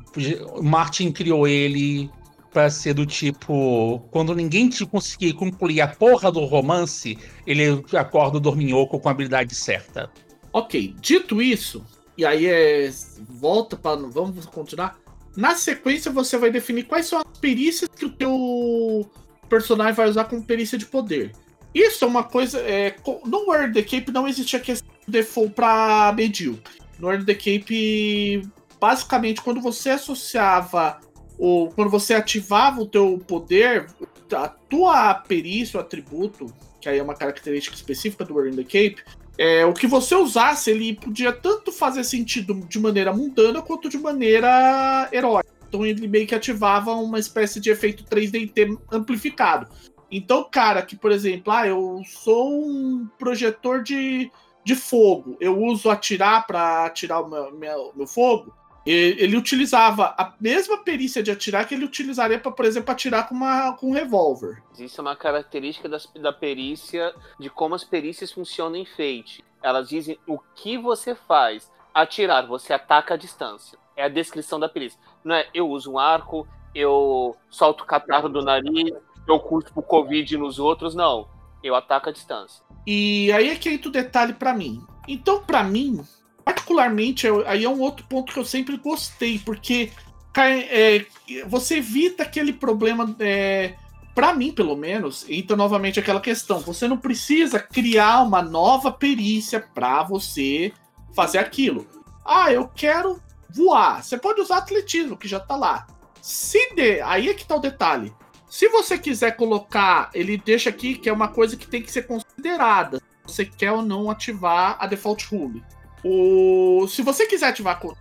o Martin criou ele para ser do tipo, quando ninguém te conseguir concluir a porra do romance, ele acorda o Dorminhoco com a habilidade certa. Ok, dito isso, e aí é volta para vamos continuar. Na sequência, você vai definir quais são as perícias que o teu personagem vai usar como perícia de poder. Isso é uma coisa. É, no World the Cape não existia questão de default para medíocre. No World the Cape, basicamente, quando você associava ou quando você ativava o teu poder, a tua perícia, o atributo, que aí é uma característica específica do World the Cape, é, o que você usasse, ele podia tanto fazer sentido de maneira mundana quanto de maneira heróica. Então ele meio que ativava uma espécie de efeito 3D amplificado. Então, cara, que, por exemplo, ah, eu sou um projetor de, de fogo, eu uso atirar para atirar o meu, meu, meu fogo. Ele utilizava a mesma perícia de atirar que ele utilizaria para, por exemplo, atirar com, uma, com um revólver. Isso é uma característica das, da perícia, de como as perícias funcionam em Fate. Elas dizem o que você faz. Atirar, você ataca a distância. É a descrição da perícia. Não é eu uso um arco, eu solto o catarro do nariz, eu cuspo Covid nos outros. Não. Eu ataco a distância. E aí é que entra o detalhe para mim. Então, para mim, particularmente, aí é um outro ponto que eu sempre gostei, porque é, você evita aquele problema. É, para mim, pelo menos, entra novamente aquela questão. Você não precisa criar uma nova perícia para você fazer aquilo. Ah, eu quero voar. Você pode usar atletismo, que já tá lá. Se de... Aí é que tá o detalhe. Se você quiser colocar, ele deixa aqui que é uma coisa que tem que ser considerada. Você quer ou não ativar a default rule. O... Se você quiser ativar com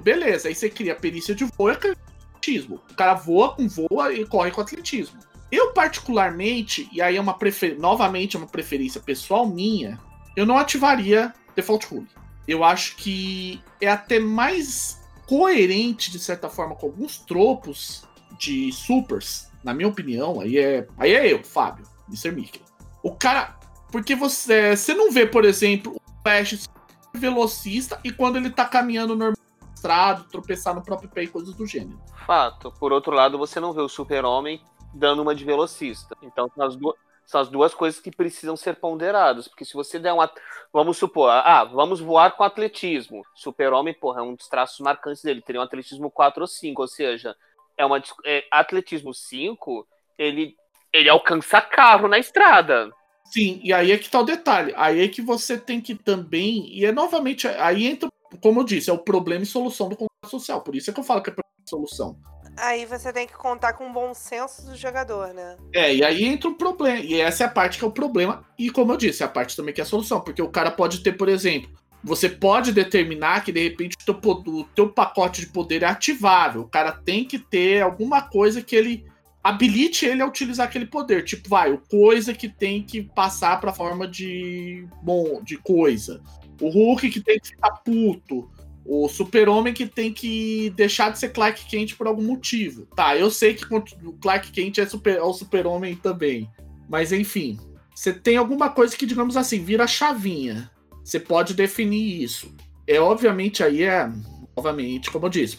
beleza, aí você cria perícia de voo e atletismo. O cara voa com voa e corre com atletismo. Eu, particularmente, e aí é uma prefer... novamente é uma preferência pessoal minha, eu não ativaria Default Rule. Eu acho que é até mais coerente, de certa forma, com alguns tropos de supers, na minha opinião. Aí é, aí é eu, Fábio, Mr. Mickey. O cara. Porque você, você não vê, por exemplo, o Flash velocista e quando ele tá caminhando normal estrado, tropeçar no próprio pé e coisas do gênero. Fato. Por outro lado, você não vê o super-homem dando uma de velocista. Então são as duas, são as duas coisas que precisam ser ponderadas. Porque se você der uma. Vamos supor, ah, vamos voar com atletismo. Super-homem, porra, é um dos traços marcantes dele. Teria um atletismo 4 ou 5, ou seja, é uma. É, atletismo 5, ele, ele alcança carro na estrada. Sim, e aí é que tá o detalhe. Aí é que você tem que também. E é novamente. Aí entra, como eu disse, é o problema e solução do contrato social. Por isso é que eu falo que é problema e solução. Aí você tem que contar com o bom senso do jogador, né? É, e aí entra o problema. E essa é a parte que é o problema. E como eu disse, é a parte também que é a solução. Porque o cara pode ter, por exemplo, você pode determinar que de repente o teu, o teu pacote de poder é ativável. O cara tem que ter alguma coisa que ele habilite ele a utilizar aquele poder. Tipo, vai, o coisa que tem que passar pra forma de. bom, de coisa. O Hulk que tem que ficar puto. O Super-Homem que tem que deixar de ser Clark Kent por algum motivo. Tá, eu sei que o Clark Kent é, super, é o Super-Homem também. Mas enfim, você tem alguma coisa que, digamos assim, vira chavinha. Você pode definir isso. É obviamente aí é. Novamente, como eu disse.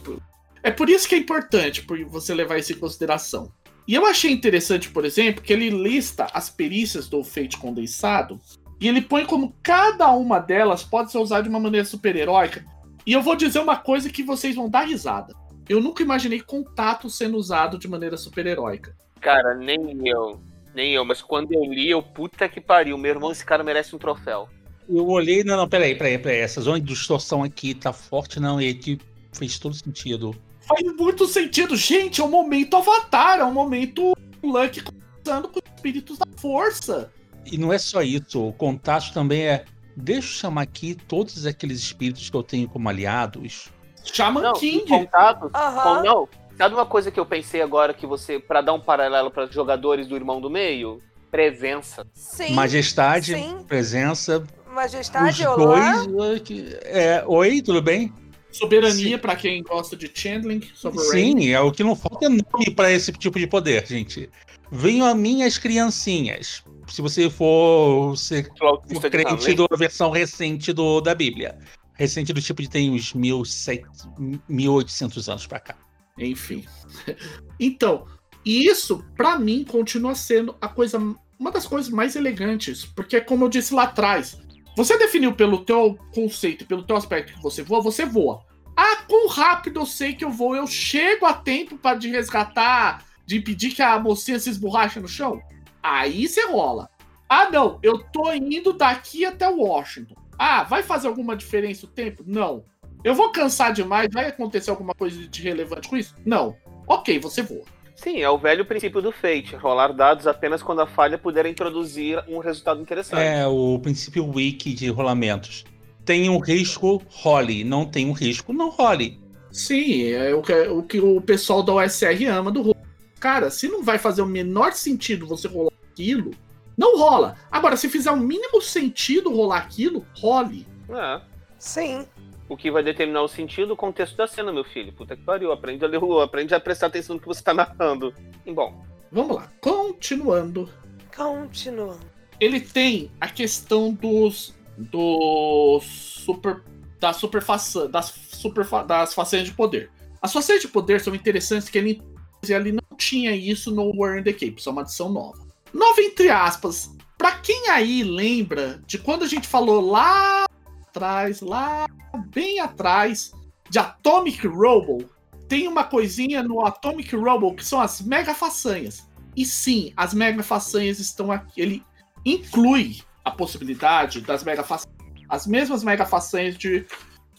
É por isso que é importante você levar isso em consideração. E eu achei interessante, por exemplo, que ele lista as perícias do Fate condensado e ele põe como cada uma delas pode ser usada de uma maneira super-heróica. E eu vou dizer uma coisa que vocês vão dar risada. Eu nunca imaginei contato sendo usado de maneira super-heróica. Cara, nem eu. Nem eu, mas quando eu li, eu puta que pariu. Meu irmão, esse cara merece um troféu. Eu olhei, não, não, peraí, peraí, peraí. Essa zona de distorção aqui tá forte, não, e aqui fez todo sentido faz muito sentido. Gente, é um momento Avatar, é um momento Luck conversando com os espíritos da força. E não é só isso, o contato também é. Deixa eu chamar aqui todos aqueles espíritos que eu tenho como aliados. Shaman Não, King. contatos. Aham. Com, não, sabe uma coisa que eu pensei agora que você, Pra dar um paralelo para os jogadores do Irmão do Meio? Presença. Sim. Majestade, sim. presença. Os Majestade, olá. dois. que- É, oi, tudo bem? Soberania, pra quem gosta de Chandling. Sovereign. Sim, é o que não falta é nome para esse tipo de poder, gente. Venham a mim as criancinhas. Se você for ser de crente da versão recente do, da Bíblia. Recente do tipo de tem uns 1700, 1800 anos pra cá. Enfim. Então, e isso, pra mim, continua sendo a coisa, uma das coisas mais elegantes, porque como eu disse lá atrás, você definiu pelo teu conceito, pelo teu aspecto que você voa, você voa. Ah, quão rápido eu sei que eu vou? Eu chego a tempo para de resgatar, de impedir que a mocinha se esborrache no chão? Aí você rola. Ah, não, eu tô indo daqui até Washington. Ah, vai fazer alguma diferença o tempo? Não. Eu vou cansar demais? Vai acontecer alguma coisa de relevante com isso? Não. Ok, você voa. Sim, é o velho princípio do Fate. Rolar dados apenas quando a falha puder introduzir um resultado interessante. É o princípio wiki de rolamentos. Tem um risco, role. Não tem um risco, não role. Sim, é o que o, que o pessoal da OSR ama do rolo. Cara, se não vai fazer o menor sentido você rolar aquilo, não rola. Agora, se fizer o mínimo sentido rolar aquilo, role. É. Sim. O que vai determinar o sentido, o contexto da cena, meu filho. Puta que pariu. Aprende a ler o. Aprende a prestar atenção no que você tá narrando. E bom. Vamos lá. Continuando. Continua. Ele tem a questão dos. dos super. das super façã, das super fa- das façanhas de poder. As façanhas de poder são interessantes que ele, ele não tinha isso no War in the Cape, isso é uma adição nova. Nova entre aspas. Pra quem aí lembra de quando a gente falou lá atrás, lá bem atrás, de Atomic Robo, tem uma coisinha no Atomic Robo que são as mega façanhas. E sim, as mega façanhas estão aqui. Ele inclui a possibilidade das mega façanhas, as mesmas mega façanhas de,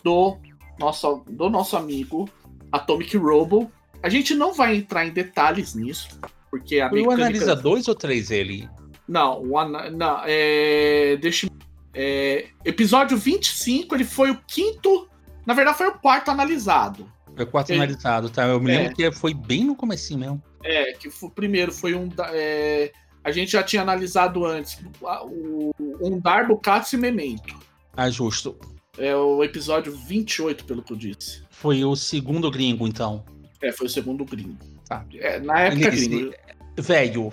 do, nosso, do nosso amigo Atomic Robo. A gente não vai entrar em detalhes nisso, porque a Foi o mecânica... analisa dois ou três ele? Não, o ana... não é... deixa é... episódio 25, ele foi o quinto, na verdade foi o quarto analisado. Foi o quarto Ele- analisado, tá? Eu me É. lembro que foi bem no comecinho mesmo. É, que foi, primeiro foi um. é, a gente já tinha analisado antes o, um Darbo, Katsu e Memento. Ah, justo. É o episódio 28, pelo que eu disse. Foi o segundo gringo, então. É, foi o segundo gringo. Tá. É, na época Nesse- gringo. Velho,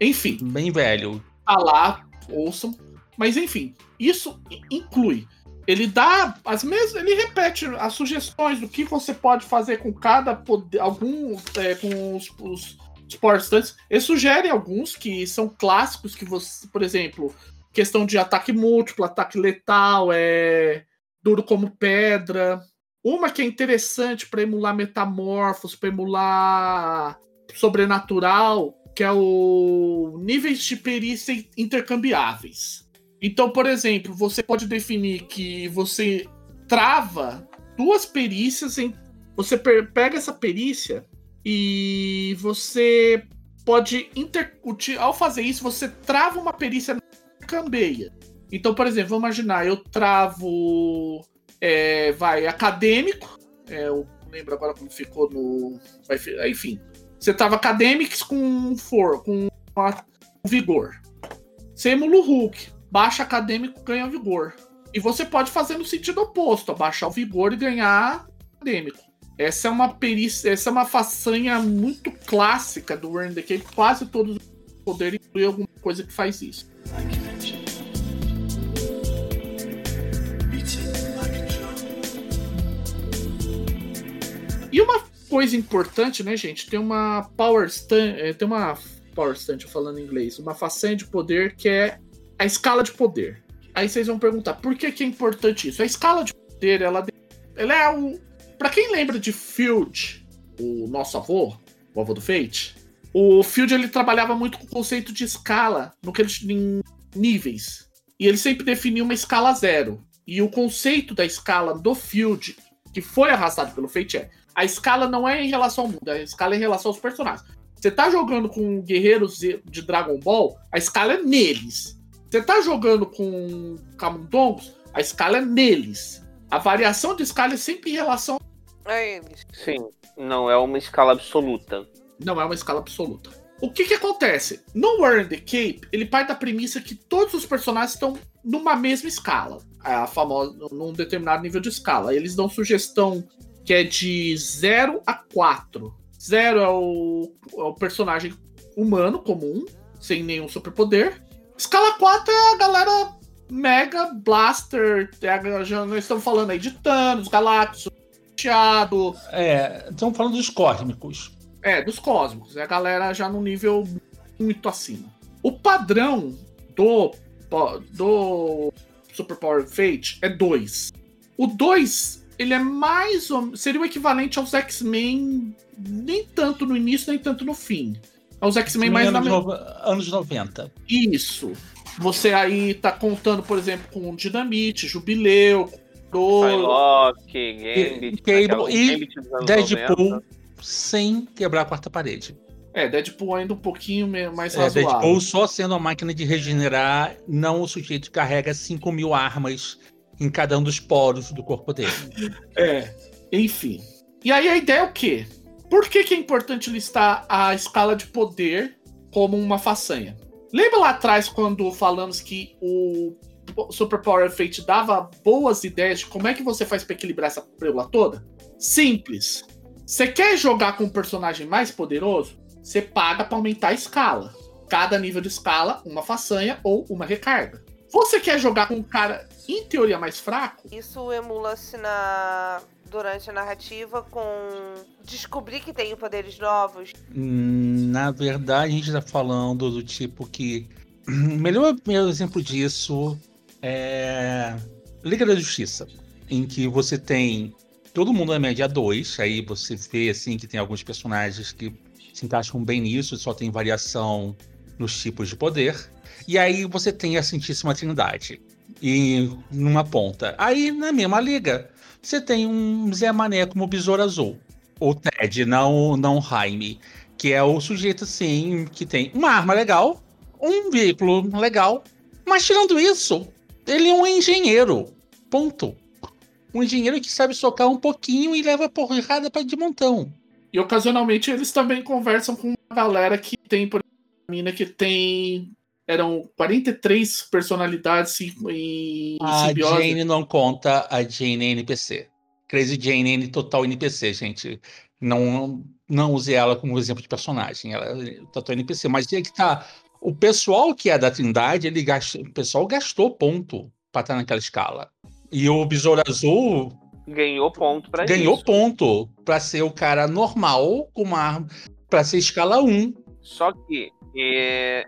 Enfim, bem velho. tá lá, ouçam. Mas enfim, isso inclui. Ele dá as mesmas. Ele repete as sugestões do que você pode fazer com cada poder. Algum. é, com os, os, os Power Stunts. Ele sugere alguns que são clássicos que você. Por exemplo, questão de ataque múltiplo, ataque letal, é. Duro como pedra. Uma que é interessante para emular metamorfos, para emular sobrenatural, que é o níveis de perícia intercambiáveis. Então, por exemplo, você pode definir que você trava duas perícias em. Você pega essa perícia e você pode inter... uti- Ao fazer isso, você trava uma perícia na cambeia. Então, por exemplo, vamos imaginar, eu travo. é, vai, acadêmico. É, eu não lembro agora como ficou no. vai fi- Enfim. Você trava academics com for, com a- vigor. Você emula o Hulk. Baixa acadêmico, ganha vigor. E você pode fazer no sentido oposto, abaixar o vigor e ganhar acadêmico. Essa é uma perícia, essa é uma façanha muito clássica do Warren Cape. Quase todos os poderes incluem alguma coisa que faz isso. E uma coisa importante, né, gente? Tem uma Power Stand, eh, tem uma Power Stand falando em inglês, uma façanha de poder que é a escala de poder. Aí vocês vão perguntar, por que, que é importante isso? A escala de poder, ela, ela é o. Pra quem lembra de Field, o nosso avô, o avô do Fate, o Field ele trabalhava muito com o conceito de escala, no que ele em níveis. E ele sempre definiu uma escala zero. E o conceito da escala do Field, que foi arrastado pelo Fate, é a escala não é em relação ao mundo, a escala é em relação aos personagens. Você tá jogando com guerreiros de Dragon Ball, a escala é neles. Você tá jogando com camundongos, a escala é neles. A variação de escala é sempre em relação. A eles. Sim, não é uma escala absoluta. Não é uma escala absoluta. O que que acontece? No War in the Cape, ele parte da premissa que todos os personagens estão numa mesma escala. A famosa, num determinado nível de escala. Eles dão sugestão que é de 0 a 4. 0 é o, é o personagem humano comum, sem nenhum superpoder. Escala 4 é a galera Mega Blaster. é, Já nós estamos falando aí de Thanos, Galactus, Teado. É, estamos falando dos cósmicos. É, dos cósmicos. É a galera já num nível muito acima. O padrão do, do Super Power Fate é 2. O 2, ele é mais ou seria o equivalente aos X-Men, nem tanto no início, nem tanto no fim. Aos X-Men mais anos, na no- anos 90. Isso. Você aí tá contando, por exemplo, com Dinamite, Jubileu, Gambit, Cable e Deadpool 90. sem quebrar a quarta parede. É, Deadpool ainda um pouquinho mais É, razoável. Deadpool só sendo a máquina de regenerar, não o sujeito que carrega 5 mil armas em cada um dos poros do corpo dele. É, enfim. E aí a ideia é o quê? Por que, que é importante listar a escala de poder como uma façanha? Lembra lá atrás quando falamos que o Super Power Fate dava boas ideias de como é que você faz pra equilibrar essa preula toda? Simples. Você quer jogar com um personagem mais poderoso? Você paga pra aumentar a escala. Cada nível de escala, uma façanha ou uma recarga. Você quer jogar com um cara, em teoria, mais fraco? Isso emula-se na durante a narrativa com descobrir que tem poderes novos. Hum, Na verdade, a gente está falando do tipo que. O melhor, melhor exemplo disso é Liga da Justiça, em que você tem todo mundo na média 2, aí você vê assim que tem alguns personagens que se encaixam bem nisso, só tem variação nos tipos de poder. E aí você tem a Santíssima Trindade e numa ponta. Aí na mesma liga, você tem um Zé Mané como Besouro Azul. O Ted, não, não Jaime. Que é o sujeito, assim, que tem uma arma legal, um veículo legal. Mas tirando isso, ele é um engenheiro. Ponto. Um engenheiro que sabe socar um pouquinho e leva porrada para de montão. E ocasionalmente eles também conversam com uma galera que tem, por exemplo, mina que tem. Eram 43 personalidades em, em A simbiose. Jane não conta, a Jane é NPC. Crazy Jane é total NPC, gente. Não, não use ela como exemplo de personagem. Ela é total NPC. Mas é que tá. O pessoal que é da Trindade, ele gasta, o pessoal gastou ponto pra estar naquela escala. E o Besouro Azul Ganhou ponto pra ganhou isso. ponto pra ser o cara normal com uma arma. Pra ser escala 1. Só que é,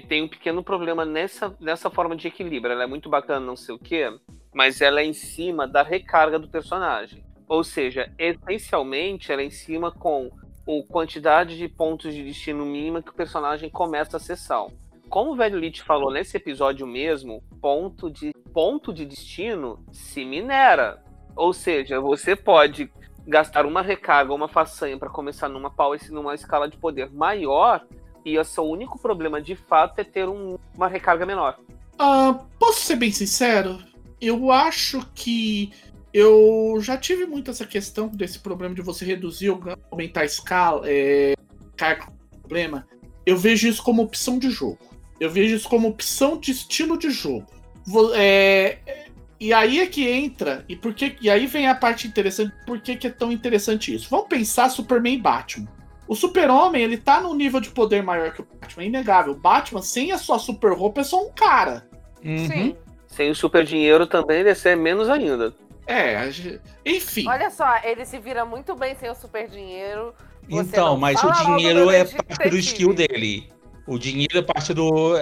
tem um pequeno problema nessa, nessa forma de equilíbrio. Ela é muito bacana, não sei o quê, mas ela é em cima da recarga do personagem. Ou seja, essencialmente ela é em cima com a quantidade de pontos de destino mínima que o personagem começa a sessão. Como o velho Lich falou nesse episódio mesmo, ponto de, ponto de destino se minera. Ou seja, você pode gastar uma recarga, uma façanha para começar numa power, numa escala de poder maior, e o seu único problema de fato é ter um- uma recarga menor. Ah, posso ser bem sincero? Eu acho que eu já tive muito essa questão desse problema de você reduzir ou aumentar a escala, é, carga problema. Eu vejo isso como opção de jogo. Eu vejo isso como opção de estilo de jogo. Vo- é, e aí é que entra, e, por que, e aí vem a parte interessante, por que, que é tão interessante isso? Vamos pensar Superman e Batman. O Super-Homem, ele tá num nível de poder maior que o Batman, é inegável. O Batman, sem a sua super roupa, é só um cara. Uhum. Sim. Sem o super dinheiro também ele é menos ainda. É, enfim. Olha só, ele se vira muito bem sem o super dinheiro. Você Então, mas o dinheiro é parte do skill dele. O dinheiro é parte do.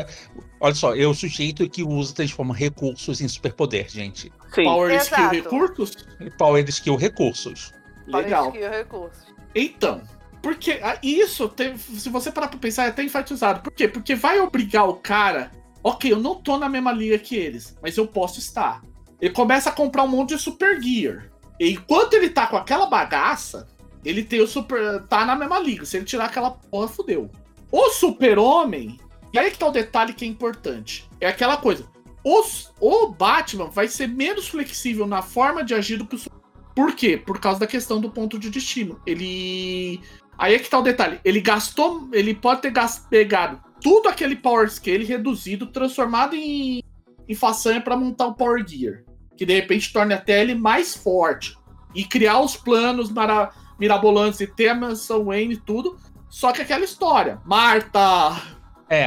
Olha só, é o sujeito que usa e transforma recursos em superpoder, gente. Sim. Power skill Exato. recursos? Power skill recursos. Legal. skill recursos. Então, porque ah, isso, se você parar pra pensar, é até enfatizado. Por quê? Porque vai obrigar o cara. Ok, eu não tô na mesma liga que eles, mas eu posso estar. Ele começa a comprar um monte de super gear. E enquanto ele tá com aquela bagaça, ele tem o super. tá na mesma liga. Se ele tirar aquela porra, fudeu. O super-homem. E aí que tá o detalhe que é importante. É aquela coisa. os, o Batman vai ser menos flexível na forma de agir do que o. Por quê? Por causa da questão do ponto de destino. Ele. Aí é que tá o detalhe. Ele gastou. Ele pode ter gast... pegado tudo aquele Power Scale reduzido, transformado em, em façanha para montar o Power Gear. Que de repente torne até ele mais forte. E criar os planos mara... mirabolantes e ter a mansão Wayne e tudo. Só que aquela história. Marta! É,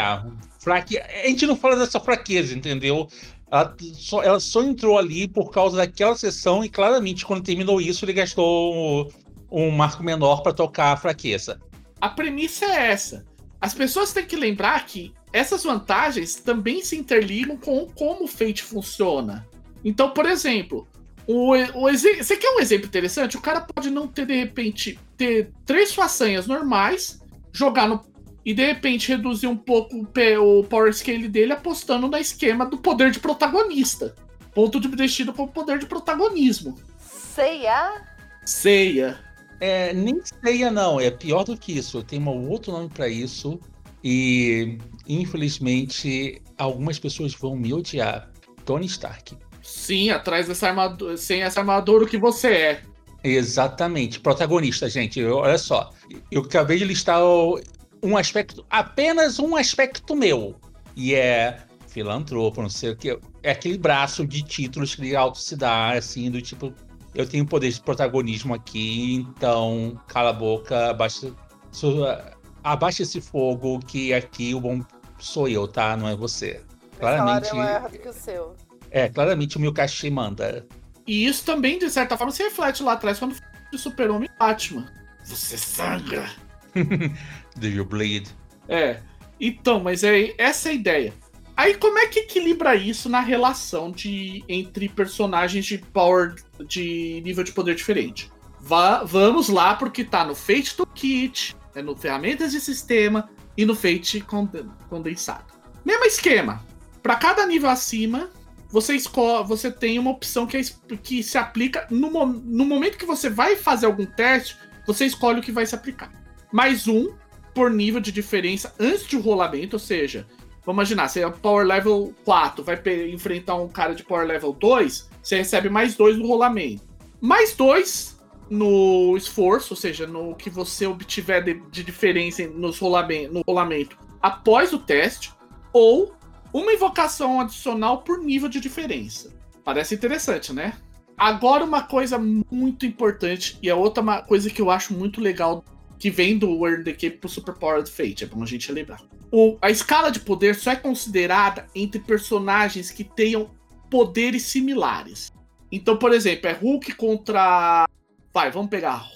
fraque... a gente não fala dessa fraqueza, entendeu? Ela só, ela só entrou ali por causa daquela sessão e claramente quando terminou isso ele gastou um, marco menor para tocar a fraqueza. A premissa é essa. As pessoas têm que lembrar que essas vantagens também se interligam com como o Fate funciona. Então, por exemplo, o, o você quer um exemplo interessante? O cara pode não ter, de repente, ter três façanhas normais, jogar no e de repente reduzir um pouco o power scale dele apostando na esquema do poder de protagonista. Ponto de destino com poder de protagonismo. Ceia? Ceia. É, nem ceia não, é pior do que isso. Tem um outro nome para isso e infelizmente algumas pessoas vão me odiar. Tony Stark. Sim, atrás dessa armadura, sem essa armadura que você é. Exatamente, protagonista, gente. olha só, eu acabei de listar um aspecto, apenas um aspecto meu. E é filantropo, não sei o que. É aquele braço de títulos que ele auto se dá, assim, do tipo, eu tenho poder de protagonismo aqui, então cala a boca, abaixa, abaixa esse fogo, que aqui o bom sou eu, tá? Não é você. Claramente. O é que o seu. É, claramente o meu cachê manda. E isso também, de certa forma, se reflete lá atrás quando o Super-Homem Batman. Você sangra. Do you bleed? É. Então, mas é essa é a ideia. Aí como é que equilibra isso na relação de entre personagens de power de nível de poder diferente? Vá, vamos lá porque tá no Fate Toolkit, é no ferramentas de sistema e no Fate condensado. Mesmo esquema. Para cada nível acima, você você tem uma opção que, é, que se aplica no, no momento que você vai fazer algum teste, você escolhe o que vai se aplicar. Mais um por nível de diferença antes um rolamento, ou seja, vamos imaginar, você é Power Level 4, vai enfrentar um cara de Power Level 2, você recebe mais dois no rolamento. Mais dois no esforço, ou seja, no que você obtiver de, de diferença nos rolamento, no rolamento após o teste, ou uma invocação adicional por nível de diferença. Parece interessante, né? Agora, uma coisa muito importante, e é outra coisa que eu acho muito legal que vem do World the Cape pro Super Powered Fate, é bom a gente lembrar. O, a escala de poder só é considerada entre personagens que tenham poderes similares. Então, por exemplo, é Hulk contra. Vai, vamos pegar.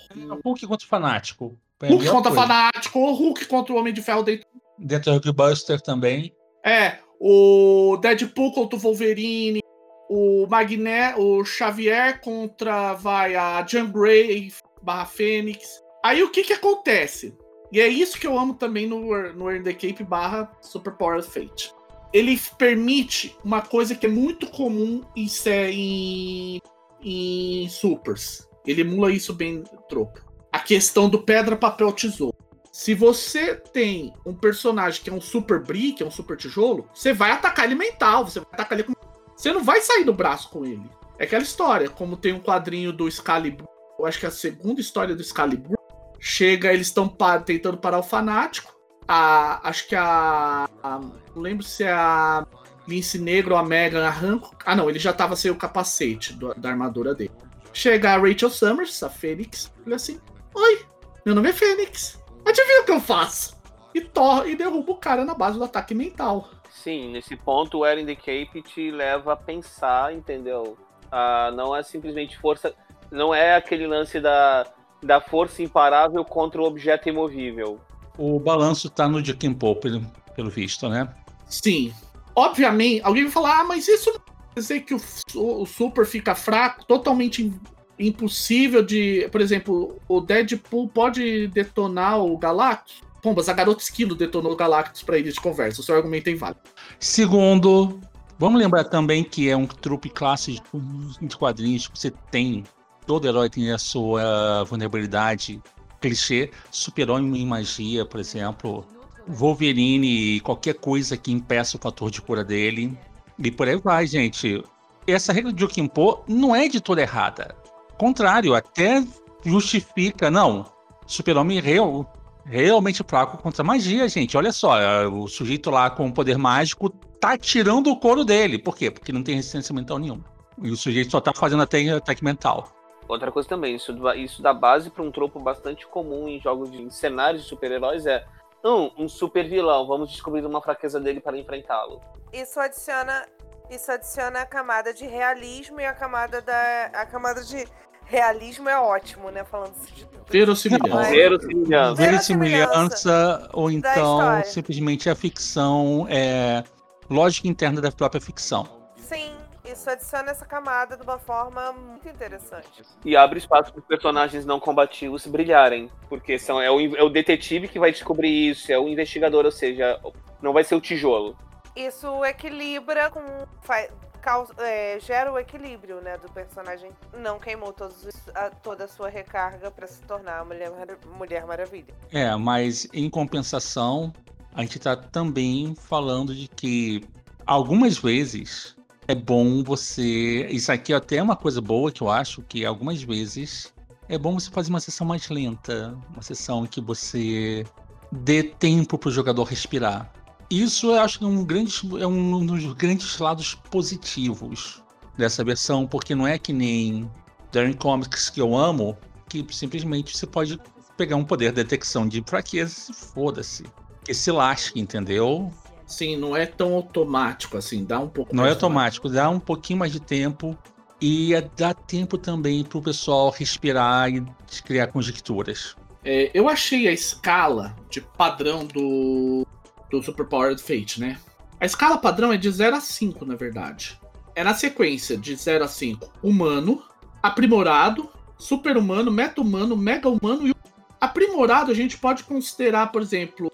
Hulk contra o Fanático. É Hulk contra o Fanático, ou Hulk contra o Homem de Ferro dentro. Dentro do Buster também. É, o Deadpool contra o Wolverine, o Magneto, o Xavier contra vai a Jean Grey barra Fênix. Aí o que que acontece? E é isso que eu amo também no, no Earn the Cape barra Super Power Fate. Ele permite uma coisa que é muito comum em, em, em Supers. Ele emula isso bem troco. A questão do pedra, papel, tesouro. Se você tem um personagem que é um super brick, é um super tijolo, você vai atacar ele mental, você vai atacar ele com... Você não vai sair do braço com ele. É aquela história, como tem um quadrinho do Excalibur, eu acho que é a segunda história do Excalibur, Chega, eles estão pa tentando parar o fanático. A, acho que a, a, Não lembro se é a Lince Negro ou a Megan arranca. Ah, não, ele já tava sem o capacete do, da armadura dele. Chega a Rachel Summers, a Fênix, e assim: Oi, meu nome é Fênix. Adivinha o que eu faço? E, e derruba o cara na base do ataque mental. Sim, nesse ponto o Eren the Cape te leva a pensar, entendeu? Ah, não é simplesmente força. Não é aquele lance da da força imparável contra o objeto imovível. O balanço tá no Jaquim Pope, pelo, pelo visto, né? Sim. Obviamente, alguém vai falar, ah, mas isso não quer dizer que o, o Super fica fraco, totalmente impossível de. Por exemplo, o Deadpool pode detonar o Galactus? Pombas, a garota Esquilo detonou o Galactus para eles de conversa. O seu argumento é inválido. Segundo, vamos lembrar também que é um trupe clássico de quadrinhos que você tem todo herói tem a sua vulnerabilidade clichê, super-homem em magia, por exemplo, Wolverine, qualquer coisa que impeça o fator de cura dele. E por aí vai, gente. Essa regra de Yokimpo não é de toda errada. Contrário, até justifica. Não, super-homem real, realmente fraco contra magia, gente. Olha só, o sujeito lá com o poder mágico tá tirando o couro dele. Por quê? Porque não tem resistência mental nenhuma. E o sujeito só tá fazendo até ataque mental. Outra coisa também, isso, isso dá base para um tropo bastante comum em jogos de em cenários de super-heróis é um, um super vilão, vamos descobrir uma fraqueza dele para enfrentá-lo. Isso adiciona isso adiciona a camada de realismo e a camada da a camada de realismo é ótimo, né? Falando de Verossimilhança. Verossimilhança. Verossimilhança, ou então simplesmente a ficção é lógica interna da própria ficção. Sim, isso adiciona essa camada de uma forma muito interessante. E abre espaço para os personagens não combativos brilharem. Porque são, é, o, é o detetive que vai descobrir isso, é o investigador, ou seja, não vai ser o tijolo. Isso equilibra com. Faz, causa, é, gera o equilíbrio, né, do personagem. Não queimou todos, a, toda a sua recarga para se tornar a Mulher, Mulher Maravilha. É, mas em compensação, a gente está também falando de que algumas vezes é bom você. Isso aqui até é uma coisa boa que eu acho, que algumas vezes é bom você fazer uma sessão mais lenta, uma sessão que você dê tempo para o jogador respirar. Isso eu acho que é um, grande, é um dos grandes lados positivos dessa versão, porque não é que nem Darren Comics que eu amo, que simplesmente você pode pegar um poder de detecção de fraqueza e foda-se. Que se lasque, entendeu? Sim, não é tão automático assim, dá um pouco Não é automático, dá um pouquinho mais de tempo e é, dá tempo também para o pessoal respirar e criar conjecturas. É, eu achei a escala de padrão do do Super Powered Fate, né? A escala padrão é de 0 a 5, na verdade. É na sequência de 0 a 5, humano, aprimorado, super-humano, meta-humano, mega-humano e aprimorado a gente pode considerar, por exemplo,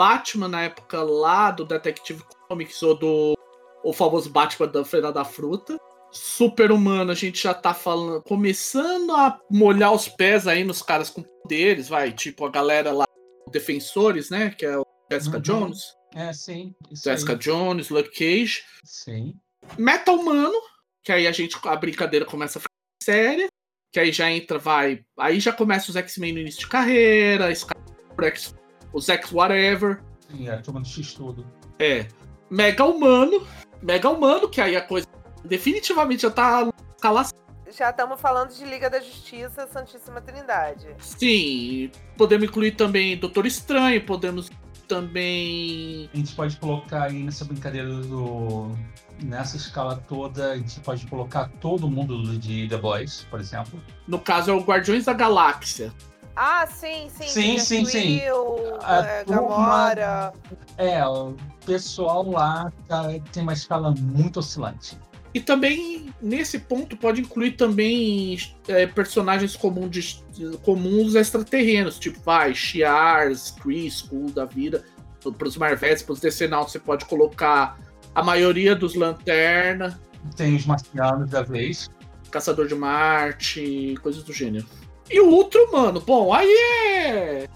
Batman na época lá do Detective Comics ou do o famoso Batman da Feira da Fruta. Super-humano, a gente já tá falando, começando a molhar os pés aí nos caras com poderes, vai, tipo a galera lá, defensores, né, que é o Jessica uhum. Jones. É, sim. Jessica aí. Jones, Luke Cage. Sim. Meta Humano, que aí a gente a brincadeira começa a ficar séria, que aí já entra, vai. Aí já começa os X-Men no início de carreira, os X Whatever. Sim, é, tomando X tudo. É. Mega Humano. Mega Humano, que aí a coisa definitivamente já tá escalação. Já estamos falando de Liga da Justiça, Santíssima Trindade. Sim, podemos incluir também Doutor Estranho, podemos também. A gente pode colocar aí nessa brincadeira do. Nessa escala toda, a gente pode colocar todo mundo de The Boys, por exemplo. No caso, é o Guardiões da Galáxia. Ah, sim, sim. Sim, sim, sim. É, Gamora. É, o pessoal lá tá, tem uma escala muito oscilante. E também, nesse ponto, pode incluir também é, personagens comuns, de, comuns extraterrenos, tipo, vai, Shiars, Chris, Skull da vida. Para os Marvets, para os Decenauts, você pode colocar a maioria dos Lanterna. Tem os Marcianos da vez. Caçador de Marte, coisas do gênero. E o Ultra, mano, bom, aí é.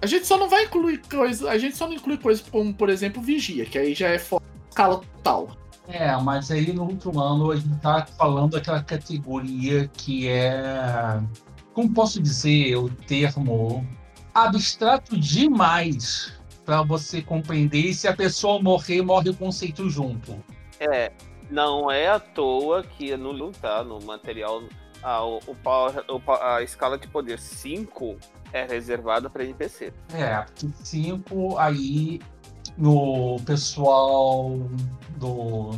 A gente só não vai incluir coisas. A gente só não inclui coisas como, por exemplo, Vigia, que aí já é fora escala total. É, mas aí no outro ano a gente tá falando daquela categoria que é. Como posso dizer o termo? Abstrato demais para você compreender. E se a pessoa morrer, morre o conceito junto. É, não é à toa que no, tá, no material a, o, o, a escala de poder 5 é reservada para NPC. É, 5 aí no pessoal do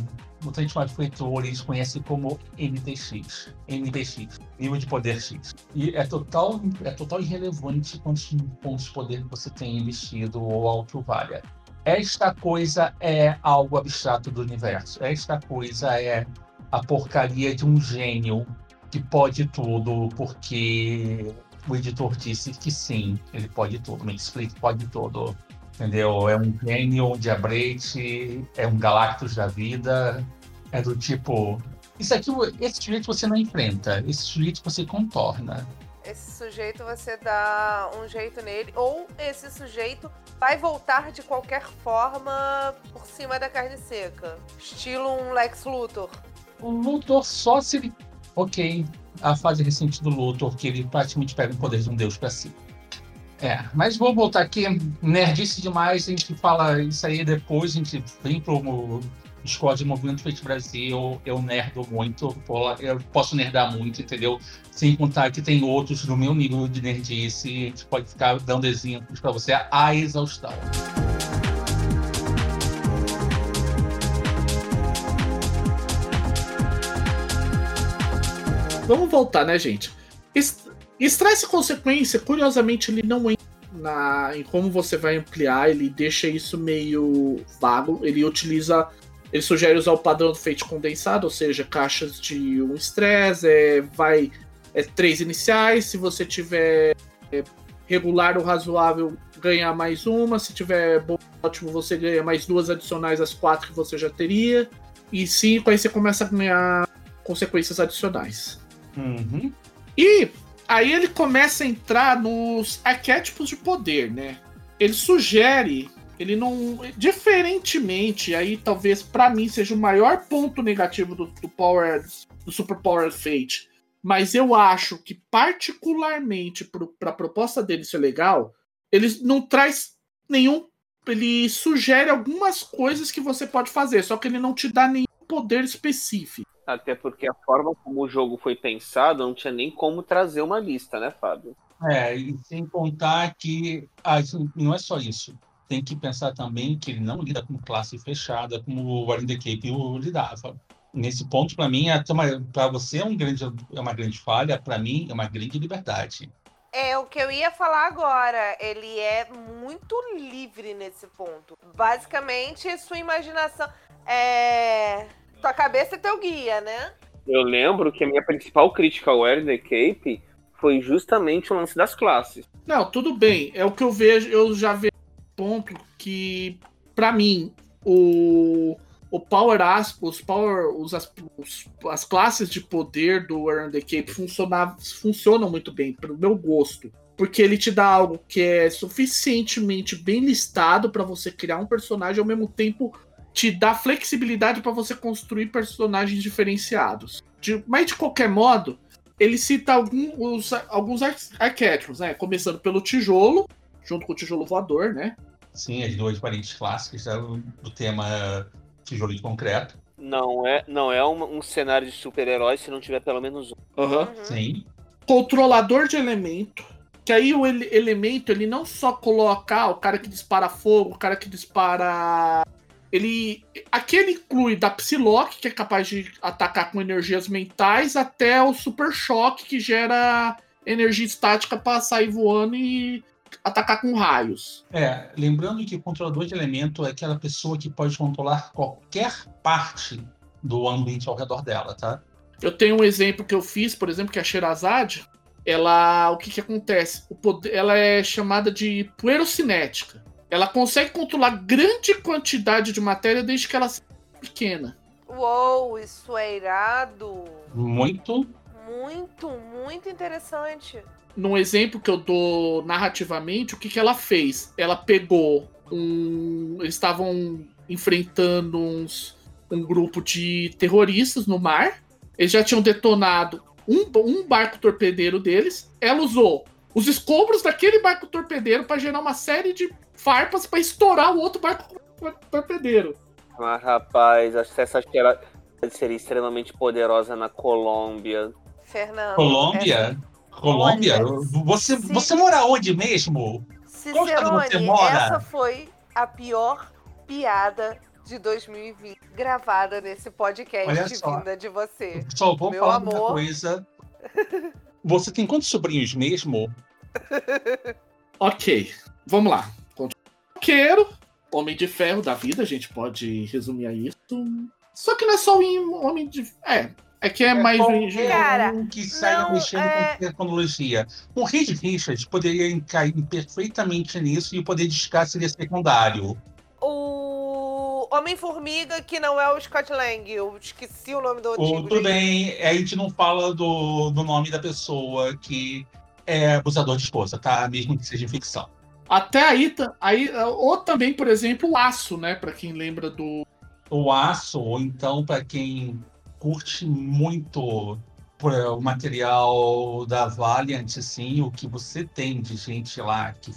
Mutante Malfeitor, eles conhecem como NTX, NPX, nível de poder X. E é total, é total irrelevante quantos pontos de poder você tem investido ou alto valha. Esta coisa é algo abstrato do universo. Esta coisa é a porcaria de um gênio que pode tudo, porque o editor disse que sim, ele pode tudo. Me explique, pode tudo entendeu? É um gênio, um diabrete, é um Galactus da vida, é do tipo. Isso aqui, esse sujeito você não enfrenta, esse sujeito você contorna. esse sujeito você dá um jeito nele, ou esse sujeito vai voltar de qualquer forma por cima da carne seca. Estilo um Lex Luthor. O Luthor só se ele. Ok, a fase recente do Luthor, que ele praticamente pega o poder de um deus pra si. É, mas vou voltar aqui. Nerdice demais, a gente fala isso aí depois, a gente vem pro Discord Movimento Feito Brasil, eu nerdo muito, eu posso nerdar muito, entendeu? Sem contar que tem outros do meu nível de nerdice, a gente pode ficar dando exemplos para você a exaustão. Vamos voltar, né, gente? Estresse consequência, curiosamente, ele não entra na, em como você vai ampliar, ele deixa isso meio vago. Ele utiliza. Ele sugere usar o padrão do feito condensado, ou seja, caixas de um estresse, é, vai. É três iniciais. Se você tiver é, regular ou razoável, ganhar mais uma. Se tiver bom, ótimo, você ganha mais duas adicionais às quatro que você já teria. E cinco, aí você começa a ganhar consequências adicionais. Uhum. E aí ele começa a entrar nos arquétipos de poder, né? Ele sugere, ele não. Diferentemente, aí talvez para mim seja o maior ponto negativo do, do Power. do Super Power Fate. Mas eu acho que, particularmente para a proposta dele ser legal, ele não traz nenhum. Ele sugere algumas coisas que você pode fazer, só que ele não te dá nenhum poder específico. Até porque a forma como o jogo foi pensado não tinha nem como trazer uma lista, né, Fábio? É, e sem contar que ah, não é só isso. Tem que pensar também que ele não lida com classe fechada, como o Warren the Cape lidava. Nesse ponto, para mim, é para você é, um grande, é uma grande falha, para mim é uma grande liberdade. É o que eu ia falar agora. Ele é muito livre nesse ponto. Basicamente, sua imaginação. É tua cabeça é teu guia, né? Eu lembro que a minha principal crítica ao Air the Cape foi justamente o lance das classes. Não, tudo bem. É o que eu vejo, eu já vejo ponto que, para mim, o, o Power As, os Power, os, as, os, as classes de poder do Air the Cape funcionam, funcionam muito bem, pro meu gosto. Porque ele te dá algo que é suficientemente bem listado para você criar um personagem ao mesmo tempo te dá flexibilidade para você construir personagens diferenciados. De, mas de qualquer modo, ele cita alguns, alguns arquétipos, né? Começando pelo tijolo, junto com o tijolo voador, né? Sim, as duas parentes clássicas né? do tema tijolo de concreto. Não é, não é um, um cenário de super-herói se não tiver pelo menos um. Uhum. uhum. Sim. Controlador de elemento. Que aí o ele elemento ele não só coloca ah, o cara que dispara fogo, o cara que dispara ele. Aqui ele inclui da Psylocke, que é capaz de atacar com energias mentais, até o Super Choque, que gera energia estática para sair voando e atacar com raios. É, lembrando que o controlador de elemento é aquela pessoa que pode controlar qualquer parte do ambiente ao redor dela, tá? Eu tenho um exemplo que eu fiz, por exemplo, que é a Sherazade. Ela, o que que acontece? O poder, ela é chamada de poeirocinética. Ela consegue controlar grande quantidade de matéria desde que ela seja pequena. Uou, isso é irado. Muito. Muito, muito interessante. Num exemplo que eu dou narrativamente, o que, que ela fez? Ela pegou um. Eles estavam enfrentando uns, um grupo de terroristas no mar. Eles já tinham detonado um, um barco torpedeiro deles. Ela usou os escombros daquele barco torpedeiro para gerar uma série de farpas para estourar o outro barco torpedeiro. Mas, rapaz, acho que essa cheira seria extremamente poderosa na Colômbia. Fernando. Colômbia? Essa... Colômbia? Você, você mora onde mesmo? Cicerone, você mora? essa foi a pior piada de 2020 gravada nesse podcast Olha só, vinda de você. Só vou Meu falar amor. uma coisa. Você tem quantos sobrinhos mesmo? ok, vamos lá. Roqueiro, homem de ferro da vida, a gente pode resumir a isso. Só que não é só um homem de. É, é que é, é mais um engenheiro que sai mexendo é... com tecnologia. O Reed Richards poderia cair perfeitamente nisso e o poder de escasse seria secundário. O Homem-Formiga, que não é o Scott Lang, eu esqueci o nome do o, Tudo bem, a gente não fala do, do nome da pessoa que é abusador de esposa, tá? Mesmo que seja em ficção. Até aí, aí ou também, por exemplo, o Aço, né? Pra quem lembra do. O aço, ou então para quem curte muito por, o material da Valiant, assim, o que você tem de gente lá que,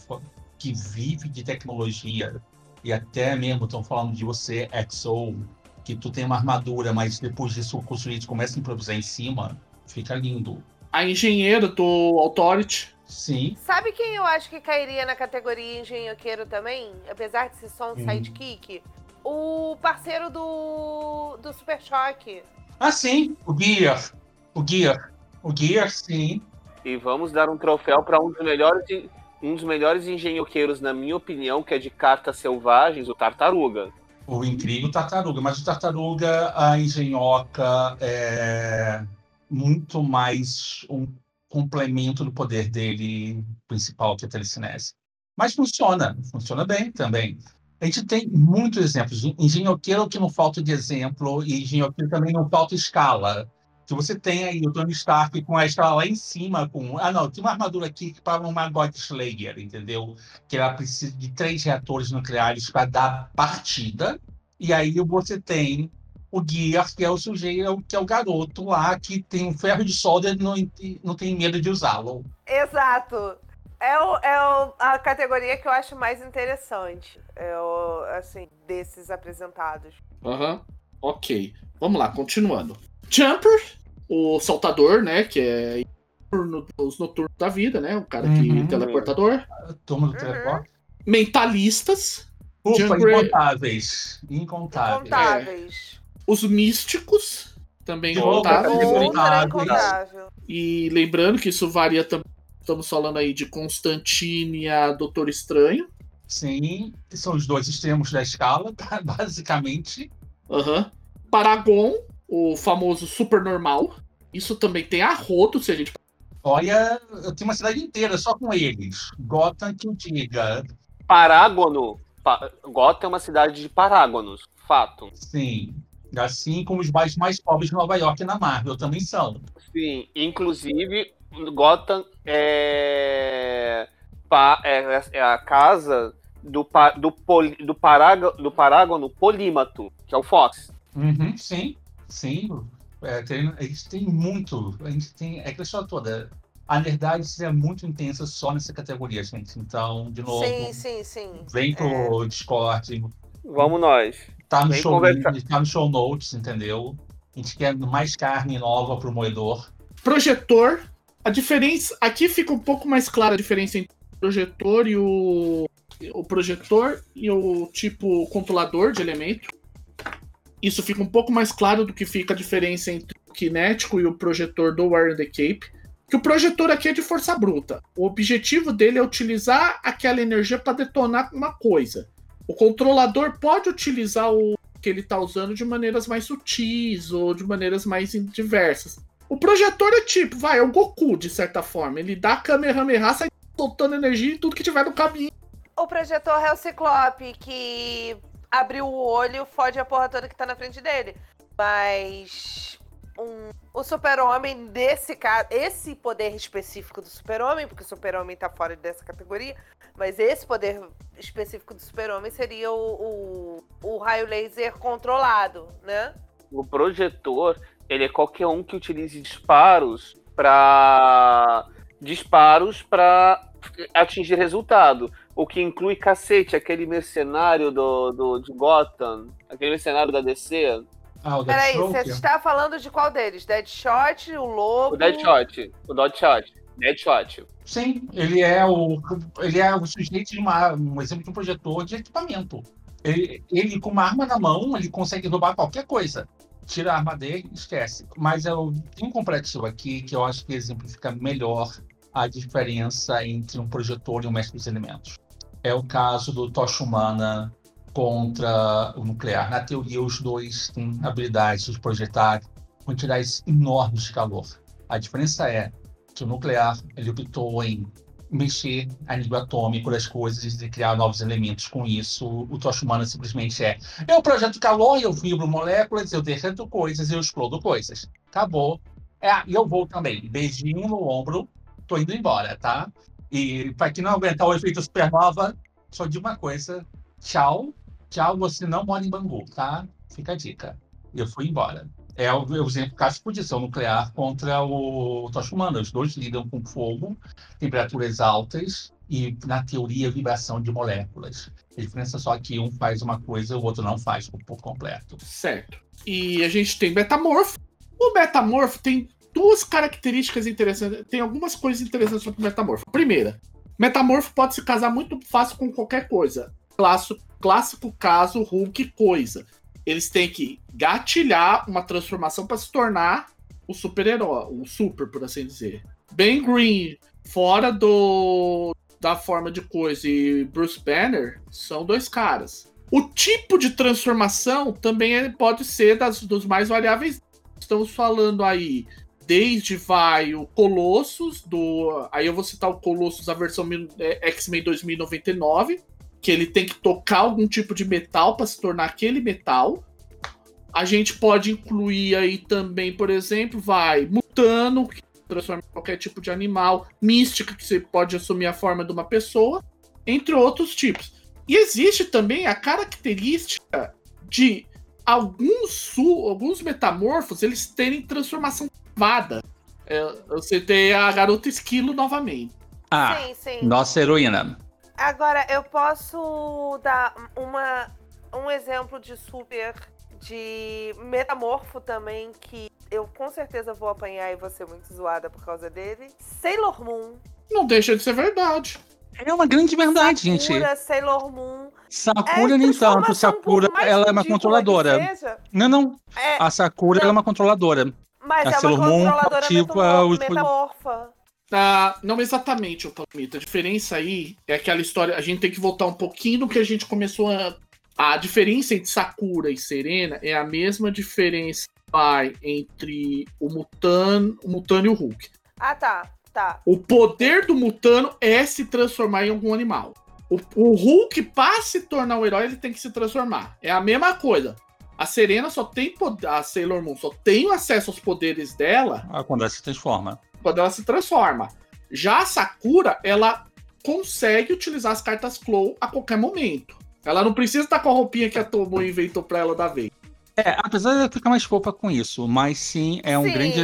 que vive de tecnologia e até mesmo estão falando de você, XO, que tu tem uma armadura, mas depois disso o construído começa a improvisar em cima, fica lindo. A engenheira do Authority. Sim, Sabe quem eu acho que cairia na categoria engenhoqueiro também? Apesar de ser só um Hum. sidekick? O parceiro do, do Super Choque. Ah, sim, o Gear. O Gear. O Gear, sim. E vamos dar um troféu para um dos melhores um dos melhores engenhoqueiros, na minha opinião, que é de cartas selvagens, o Tartaruga. O incrível Tartaruga. Mas o Tartaruga, a engenhoca é muito mais um complemento do poder dele principal, que é a telecinese. Mas funciona. Funciona bem também. A gente tem muitos exemplos. Engenhoqueiro que não falta de exemplo, e engenhoqueiro também não falta escala. Se você tem aí o Tony Stark com a escala lá em cima, com. Ah, não, tem uma armadura aqui para uma God Slayer, entendeu? Que ela precisa de três reatores nucleares para dar partida. E aí você tem o Gear, que é o sujeito, que é o garoto lá, que tem um ferro de solda e não, não tem medo de usá-lo. Exato. É, o, é o- a categoria que eu acho mais interessante. É o, assim, desses apresentados. Aham. Ok. Vamos lá, continuando. Jumper, o saltador, né? Que é os noturnos da vida, né? O cara que Uhum. teleportador. Turma do Uhum. teleporte. Mentalistas, Ufa, Jumper- incontáveis. Incontáveis. Incontáveis. Os místicos, também De volta, contados. categoria. Outra Incontáveis. incontável. E lembrando que isso varia também. Estamos falando aí de Constantine e a Doutor Estranho. Sim, são os dois extremos da escala, tá? basicamente. Aham. Paragon, o famoso super normal. Isso também tem a rodo, se a gente. Olha, eu tenho uma cidade inteira só com eles. Gotham que o diga. Parágono. Pa Gotham é uma cidade de parágonos. Fato. Sim. Assim como os bairros mais pobres de Nova York na Marvel também são. Sim, inclusive Gotham é, é, é a casa do, pa- do, poli- do, parágo- do parágono polímato, que é o Fox. Uhum, sim, sim. É, tem, a gente tem muito. A gente tem. É aquela história toda. A nerdade é muito intensa só nessa categoria, gente. Então, de novo, Sim, sim, sim. vem pro Discord, Vamos nós. Tá no, show, tá no show notes, entendeu? A gente quer mais carne nova pro moedor. Projetor. A diferença. Aqui fica um pouco mais clara a diferença entre o projetor e o. O projetor e o tipo controlador de elemento. Isso fica um pouco mais claro do que fica a diferença entre o cinético e o projetor do Warren the Cape. Que o projetor aqui é de força bruta. O objetivo dele é utilizar aquela energia para detonar uma coisa. O controlador pode utilizar o que ele está usando de maneiras mais sutis ou de maneiras mais diversas. O projetor é tipo, vai, é o Goku, de certa forma. Ele dá Kamehameha, sai soltando energia em tudo que tiver no caminho. O projetor é o Ciclope que abriu o olho, fode a porra toda que tá na frente dele. Mas um- o super-homem desse caso, esse poder específico do super-homem, porque o super-homem tá fora dessa categoria, mas esse poder específico do super-homem seria o, o, o raio laser controlado, né? O projetor, ele é qualquer um que utilize disparos para disparos para atingir resultado. O que inclui cacete, aquele mercenário do, do, de Gotham, aquele mercenário da DC, Ah, o Peraí, você está falando de qual deles? Deadshot, o Lobo... o Deadshot, o Deadshot, Deadshot. Sim, ele é o ele é o sujeito de uma, um exemplo de um projetor de equipamento. Ele, ele, com uma arma na mão, ele consegue roubar qualquer coisa. Tira a arma dele, esquece. Mas eu tenho um aqui que eu acho que exemplifica melhor a diferença entre um projetor e um mestre dos elementos. É o caso do Tocha Humana contra o nuclear. Na teoria, os dois têm habilidades de projetar quantidades enormes de calor. A diferença é que o nuclear ele optou em mexer a nível atômico das coisas e criar novos elementos com isso. O Tocha Humana simplesmente é eu projeto calor, eu vibro moléculas, eu derreto coisas, eu explodo coisas. Acabou. É, e eu vou também. Beijinho no ombro, tô indo embora, tá? E pra quem não aguentar o efeito supernova, só digo uma coisa: tchau, tchau, você não mora em Bangu, tá? Fica a dica. Eu fui embora. É o o exemplo clássico de ação nuclear contra o Tocha. Os dois lidam com fogo, temperaturas altas e, na teoria, vibração de moléculas. A diferença é só que um faz uma coisa e o outro não faz por, por completo. Certo. E a gente tem metamorfo. O metamorfo tem duas características interessantes. Tem algumas coisas interessantes sobre o metamorfo. Primeira, metamorfo pode se casar muito fácil com qualquer coisa. Clássico, clássico caso Hulk coisa. Eles têm que gatilhar uma transformação para se tornar o super-herói, o super, por assim dizer. Ben Green, fora do da forma de coisa, e Bruce Banner são dois caras. O tipo de transformação também é- pode ser das, dos mais variáveis. Estamos falando aí desde vai o Colossus do, aí eu vou citar o Colossus a versão é, X-Men 2099, que ele tem que tocar algum tipo de metal para se tornar aquele metal. A gente pode incluir aí também, por exemplo, vai Mutano, que transforma em qualquer tipo de animal, Mística, que você pode assumir a forma de uma pessoa, entre outros tipos. E existe também a característica de alguns, su- alguns metamorfos eles terem transformação privada. É, você tem a garota esquilo novamente. Ah, Sim, sim. nossa heroína. Agora, eu posso dar uma, um exemplo de super de metamorfo também, que eu com certeza vou apanhar e vou ser muito zoada por causa dele. Sailor Moon. Não deixa de ser verdade. É uma grande verdade, gente. Sakura, Sailor Moon. Sakura, É, nem tanto. Sakura, ela é uma controladora. Não, não. é, A Sakura Não. ela é uma controladora. mas a é uma Sailor Moon controladora ativa metamor- os- metamorfa. Ah, não exatamente, o Palmito. A diferença aí é aquela história. A gente tem que voltar um pouquinho no que a gente começou a. A diferença entre Sakura e Serena é a mesma diferença vai, entre o Mutano, o Mutano e o Hulk. Ah, tá. Tá. O poder do Mutano é se transformar em algum animal. O, o Hulk, para se tornar um herói, ele tem que se transformar. É a mesma coisa. A Serena só tem poder. A Sailor Moon só tem o acesso aos poderes dela Ah, Quando ela se transforma. Quando ela se transforma. Já a Sakura, ela consegue utilizar as cartas Claw a qualquer momento. Ela não precisa estar com a roupinha que a Tomo inventou pra ela da vez. É, apesar de ela ficar mais fofa com isso, mas sim, é um Sim. grande.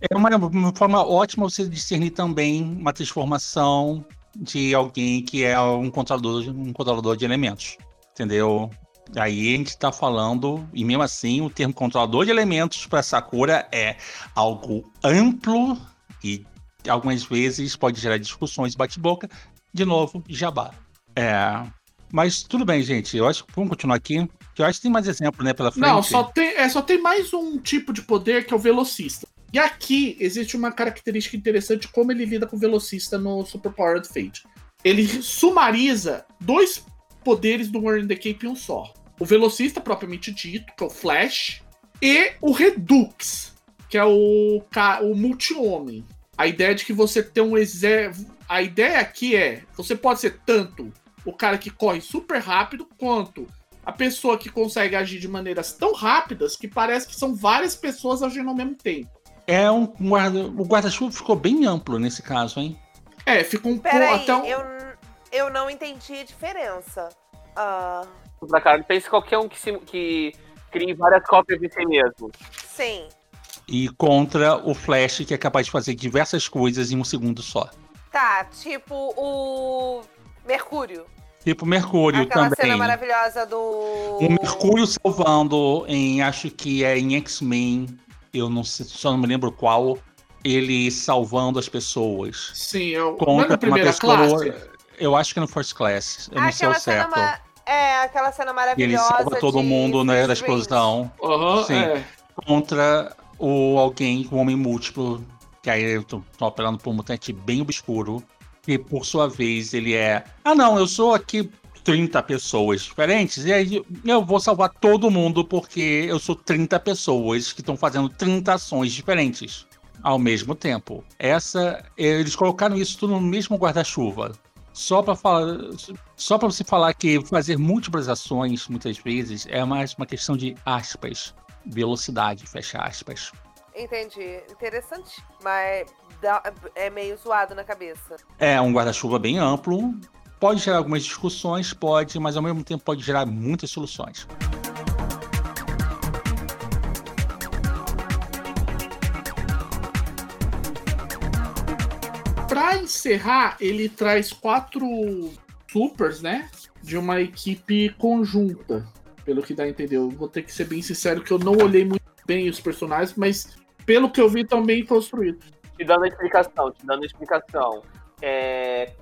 É uma, uma forma ótima você discernir também uma transformação de alguém que é um controlador, um controlador de elementos. Entendeu? Aí a gente tá falando, e mesmo assim, o termo controlador de elementos para Sakura é algo amplo e algumas vezes pode gerar discussões, bate-boca. De novo, jabá. É. Mas tudo bem, gente. Eu acho que vamos continuar aqui. Eu acho que tem mais exemplo, né, pela frente. Não, só tem, é, só tem mais um tipo de poder que é o velocista. E aqui existe uma característica interessante como ele lida com o velocista no Super Powered Fate. Ele sumariza dois poderes do Warren the Cape em um só. O velocista propriamente dito, que é o Flash, e o Redux, que é o, ca- o multi-homem. A ideia de que você tem um exército. A ideia aqui é: você pode ser tanto o cara que corre super rápido, quanto a pessoa que consegue agir de maneiras tão rápidas que parece que são várias pessoas agindo ao mesmo tempo. É um guarda. O guarda-chuva ficou bem amplo nesse caso, hein? É, fica um pouco. Até um... eu, eu não entendi a diferença. Ah, Pra cara, pense qualquer um que, se, que crie várias cópias de si mesmo. sim. E contra o Flash, que é capaz de fazer diversas coisas em um segundo só. Tá, tipo o Mercúrio. Tipo Mercúrio Aquela também. cena maravilhosa do. O Mercúrio salvando em. Acho que é em X-Men. Eu não sei, só não me lembro qual. Ele salvando as pessoas. Sim, eu. Não é Contra na uma primeira pessoa. classe? Eu acho que é no First Class. Eu não sei aquela cena certo. ma- É, aquela cena E maravilhosa. ele salva todo de mundo né, da explosão. Aham, Sim. é. contra o alguém, o homem múltiplo, que aí eu tô, tô operando por um mutante bem obscuro, e por sua vez ele é. Ah, não, eu sou aqui 30 pessoas diferentes, e aí eu vou salvar todo mundo porque eu sou 30 pessoas que estão fazendo 30 ações diferentes ao mesmo tempo. Essa, eles colocaram isso tudo no mesmo guarda-chuva. Só para falar, só para você falar que fazer múltiplas ações muitas vezes é mais uma questão de aspas, velocidade, fecha aspas. Entendi. Interessante. Mas dá- é meio zoado na cabeça. É um guarda-chuva bem amplo. Pode gerar algumas discussões, pode, mas ao mesmo tempo pode gerar muitas soluções. Pra encerrar, ele traz quatro supers, né? De uma equipe conjunta. Pelo que dá a entender. Eu vou ter que ser bem sincero que eu não olhei muito bem os personagens, mas pelo que eu vi, estão bem construídos. Te dando a explicação, te dando a explicação. É,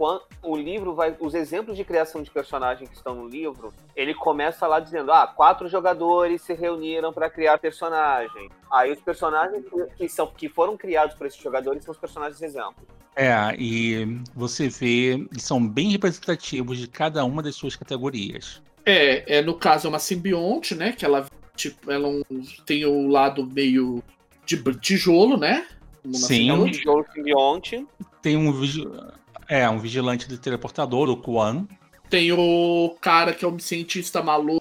o livro vai. Os exemplos de criação de personagem que estão no livro, ele começa lá dizendo: ah, quatro jogadores se reuniram para criar personagem. Aí os personagens que, que são, que foram criados por esses jogadores são os personagens exemplo. É, e você vê, eles são bem representativos de cada uma das suas categorias. É, é no caso é uma simbionte, né? Que ela tipo, ela um- tem o lado meio de tijolo, né? Sim. É um tijolo simbionte. Tem um, é, um vigilante de teleportador, o Quan. Tem o cara que é um cientista maluco,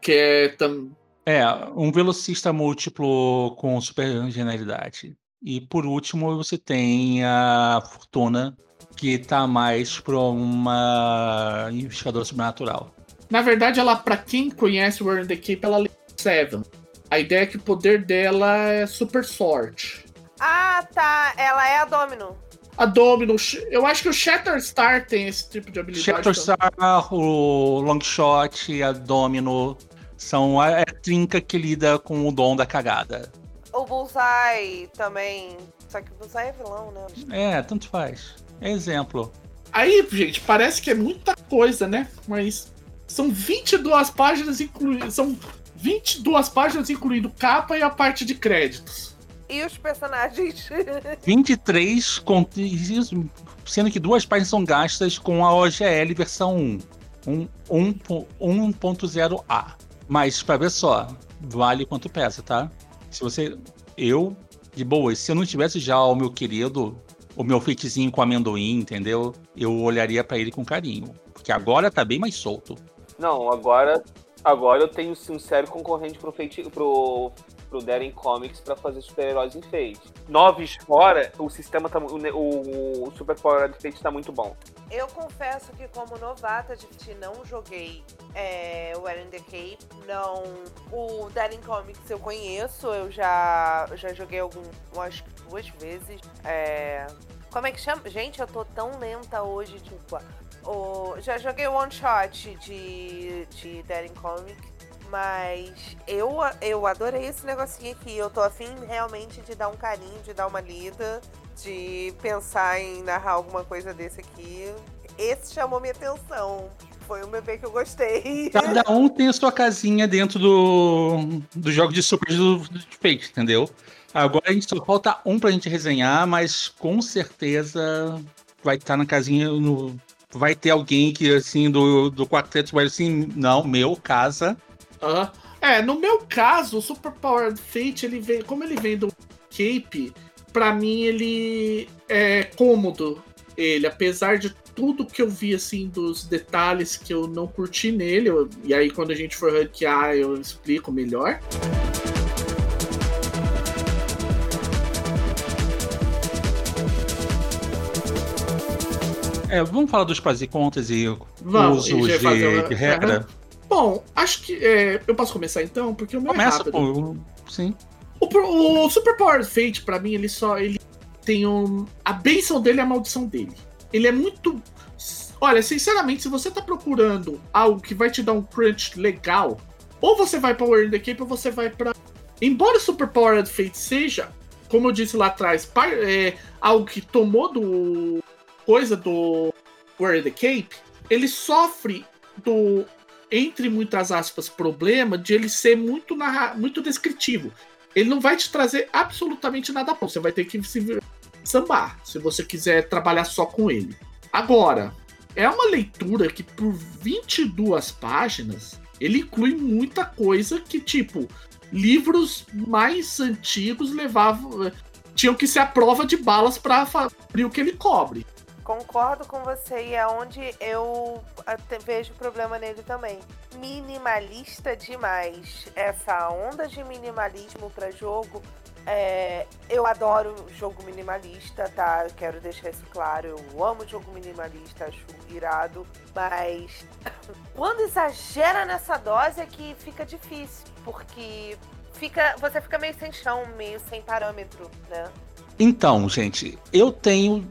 que é tam... É, um velocista múltiplo com super genialidade. E por último, você tem a Fortuna, que tá mais pra uma investigadora sobrenatural. Na verdade, ela, pra quem conhece o Warren the Cape, ela lê Seven. A ideia é que o poder dela é super sorte. Ah, tá. Ela é a Domino. A Domino, eu acho que o Shatterstar tem esse tipo de habilidade. também. Shatterstar, o Longshot, a Domino são a, é a trinca que lida com o dom da cagada. O Bullseye também. Só que o Bullseye é vilão, né? É, tanto faz. É exemplo. Aí, gente, parece que é muita coisa, né? Mas são 22 páginas incluindo. São 22 páginas incluindo capa e a parte de créditos. E os personagens. 23, com, sendo que duas páginas são gastas com a OGL versão 1. Um, um, po- 1.0A. Mas, pra ver só, vale quanto pesa, tá? Se você. Eu, de boa, se eu não tivesse já o meu querido, o meu feitizinho com amendoim, entendeu? Eu olharia pra ele com carinho. Porque agora tá bem mais solto. Não, agora, agora eu tenho sim, um sério concorrente pro, feiti pro, pro Darren Comics pra fazer super-heróis em Fate. Noves fora, o sistema tá. O, o, o Super Power de Fate tá muito bom. Eu confesso que como novata de Fate não joguei é, o Eren the Cape, não. O Darren Comics eu conheço, eu já, já joguei algum, acho que duas vezes. É, como é que chama? Gente, eu tô tão lenta hoje, desculpa. O, já joguei One Shot de, de Darren Comics. Mas eu, eu adorei esse negocinho aqui. Eu tô afim realmente de dar um carinho, de dar uma lida, de pensar em narrar alguma coisa desse aqui. Esse chamou minha atenção. Foi um bebê que eu gostei. Cada um tem a sua casinha dentro do, do jogo de super do, do Fate, entendeu? Agora a gente só falta um pra gente resenhar, mas com certeza vai estar na casinha. No, vai ter alguém que, assim, do, do quarteto vai assim, não, meu, casa. Aham. É, no meu caso, o Super Powered Fate, ele vem, como ele vem do Cape, pra mim ele é cômodo. Ele, apesar de tudo que eu vi assim dos detalhes que eu não curti nele, eu- e aí quando a gente for ranquear eu explico melhor. É, vamos falar dos prós e contras e Vamos, usos e de, uma- de regra? Aham. Bom, acho que é, eu posso começar então, porque o meu é Começa, rápido. pô. Sim. O, o Super Power Fate, pra mim, ele só. Ele tem um. A benção dele é a maldição dele. Ele é muito. Olha, sinceramente, se você tá procurando algo que vai te dar um crunch legal, ou você vai pra War in the Cape ou você vai pra. Embora o Super Powered Fate seja, como eu disse lá atrás, é, algo que tomou do. Coisa do in the Cape, ele sofre do. Entre muitas aspas, problema de ele ser muito, narra muito descritivo ele não vai te trazer absolutamente nada bom. Você vai ter que se sambar se você quiser trabalhar só com ele. Agora, é uma leitura que por 22 páginas ele inclui muita coisa que, tipo, livros mais antigos levavam. tinham que ser a prova de balas para abrir o que ele cobre. Concordo com você e é onde eu até vejo problema nele também. Minimalista demais. Essa onda de minimalismo pra jogo É, eu adoro jogo minimalista, tá? Quero deixar isso claro. Eu amo jogo minimalista, acho irado. Mas quando exagera nessa dose é que fica difícil. Porque fica, você fica meio sem chão, meio sem parâmetro, né? Então, gente, eu tenho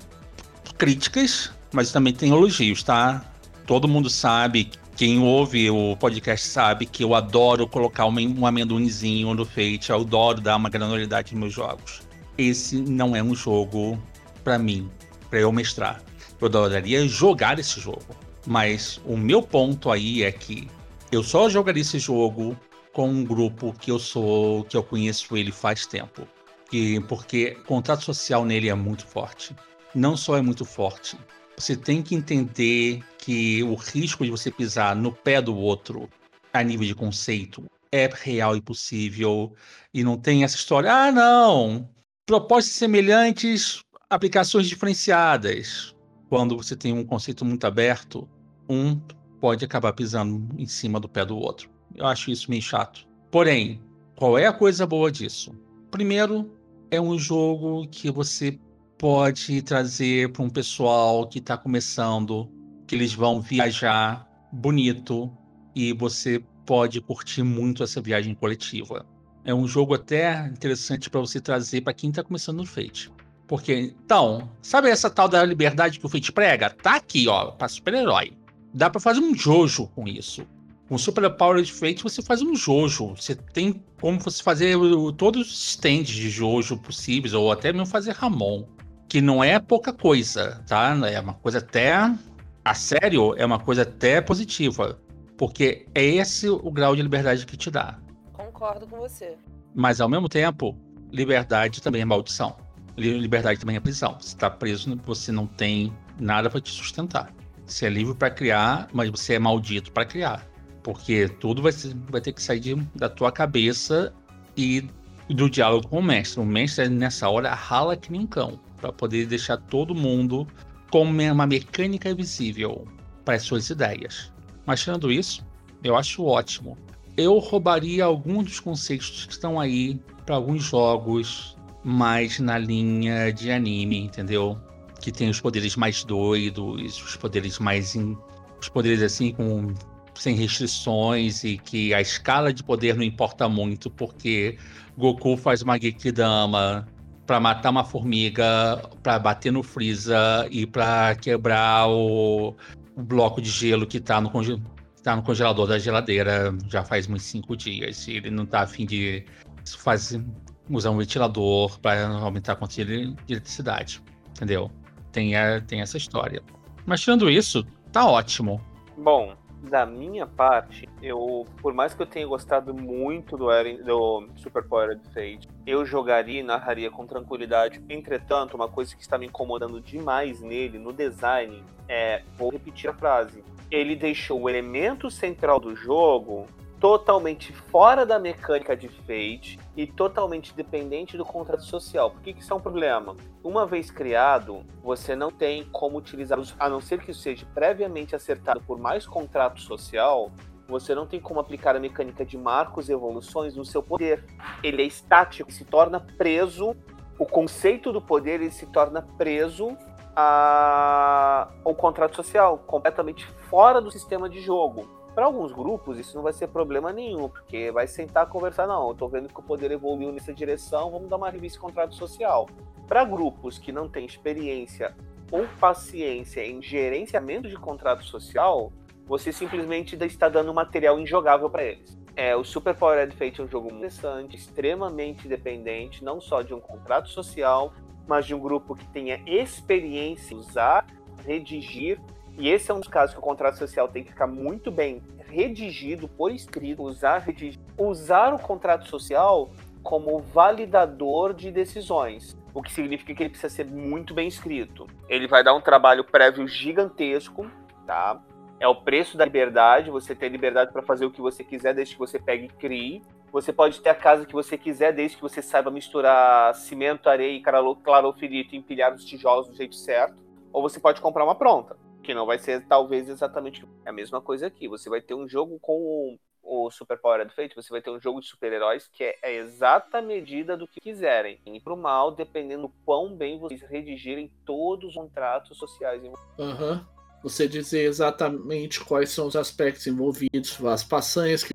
críticas, mas também tenho elogios, tá? Todo mundo sabe quem ouve o podcast sabe que eu adoro colocar um amendoinzinho no Fate, eu adoro dar uma granularidade nos meus jogos. Esse não é um jogo para mim, para eu mestrar. Eu adoraria jogar esse jogo, mas o meu ponto aí é que eu só jogaria esse jogo com um grupo que eu sou, que eu conheço ele faz tempo. E porque o contrato social nele é muito forte. Não só é muito forte, você tem que entender que o risco de você pisar no pé do outro a nível de conceito é real e possível. E não tem essa história, ah, não, propostas semelhantes, aplicações diferenciadas. Quando você tem um conceito muito aberto, um pode acabar pisando em cima do pé do outro. Eu acho isso meio chato. Porém, qual é a coisa boa disso? Primeiro, é um jogo que você pode trazer para um pessoal que está começando, que eles vão viajar bonito e você pode curtir muito essa viagem coletiva. É um jogo até interessante para você trazer para quem está começando no Fate. Porque, então, sabe essa tal da liberdade que o Fate prega? Tá aqui, ó, para super-herói. Dá para fazer um Jojo com isso. Com Super Power de Fate, você faz um Jojo. Você tem como você fazer todos os stands de Jojo possíveis, ou até mesmo fazer Ramon que não é pouca coisa, tá? É uma coisa até. A sério, é uma coisa até positiva. Porque é esse o grau de liberdade que te dá. Concordo com você. Mas ao mesmo tempo, liberdade também é maldição. Liberdade também é prisão. Você está preso, você não tem nada para te sustentar. Você é livre para criar, mas você é maldito para criar. Porque tudo vai, ser, vai ter que sair de, da tua cabeça e do diálogo com o mestre. O mestre, nessa hora, rala que nem um cão para poder deixar todo mundo com uma mecânica visível para as suas ideias. Mas tirando isso, eu acho ótimo. Eu roubaria alguns dos conceitos que estão aí para alguns jogos mais na linha de anime, entendeu? Que tem os poderes mais doidos, os poderes mais in... os poderes assim com sem restrições e que a escala de poder não importa muito porque Goku faz uma Gekidama para matar uma formiga, para bater no Freeza e para quebrar o, o, bloco de gelo que está no, conge tá no congelador da geladeira já faz uns cinco dias. E ele não está afim de fazer, usar um ventilador para aumentar a quantidade de eletricidade. Entendeu? Tem, a, tem essa história. Mas tirando isso, tá ótimo. Bom, da minha parte, eu, por mais que eu tenha gostado muito do, Eren, do Super Power Fate, eu jogaria e narraria com tranquilidade. Entretanto, uma coisa que está me incomodando demais nele, no design, é, vou repetir a frase, ele deixou o elemento central do jogo totalmente fora da mecânica de Fate e totalmente dependente do contrato social. Por que, que isso é um problema? Uma vez criado, você não tem como utilizá-los, a não ser que isso seja previamente acertado por mais contrato social, você não tem como aplicar a mecânica de marcos e evoluções no seu poder. Ele é estático, se torna preso, o conceito do poder ele se torna preso a... ao contrato social, completamente fora do sistema de jogo. Para alguns grupos, isso não vai ser problema nenhum, porque vai sentar conversar, não, eu tô vendo que o poder evoluiu nessa direção, vamos dar uma revista de contrato social. Para grupos que não têm experiência ou paciência em gerenciamento de contrato social, você simplesmente está dando material injogável para eles. É, o Super Powered Fate é um jogo interessante, extremamente dependente, não só de um contrato social, mas de um grupo que tenha experiência em usar, redigir e esse é um dos casos que o contrato social tem que ficar muito bem redigido por escrito, usar, redigir, usar o contrato social como validador de decisões, o que significa que ele precisa ser muito bem escrito. Ele vai dar um trabalho prévio gigantesco, tá? É o preço da liberdade, você tem liberdade para fazer o que você quiser desde que você pegue e crie. Você pode ter a casa que você quiser desde que você saiba misturar cimento, areia e clarofilito e empilhar os tijolos do jeito certo. Ou você pode comprar uma pronta que não vai ser talvez exatamente a mesma coisa aqui. Você vai ter um jogo com o Super Power Fate, você vai ter um jogo de super-heróis que é a exata medida do que quiserem. E pro mal, dependendo do quão bem vocês redigirem todos os contratos sociais. Aham. Uhum. Você dizer exatamente quais são os aspectos envolvidos, as façanhas que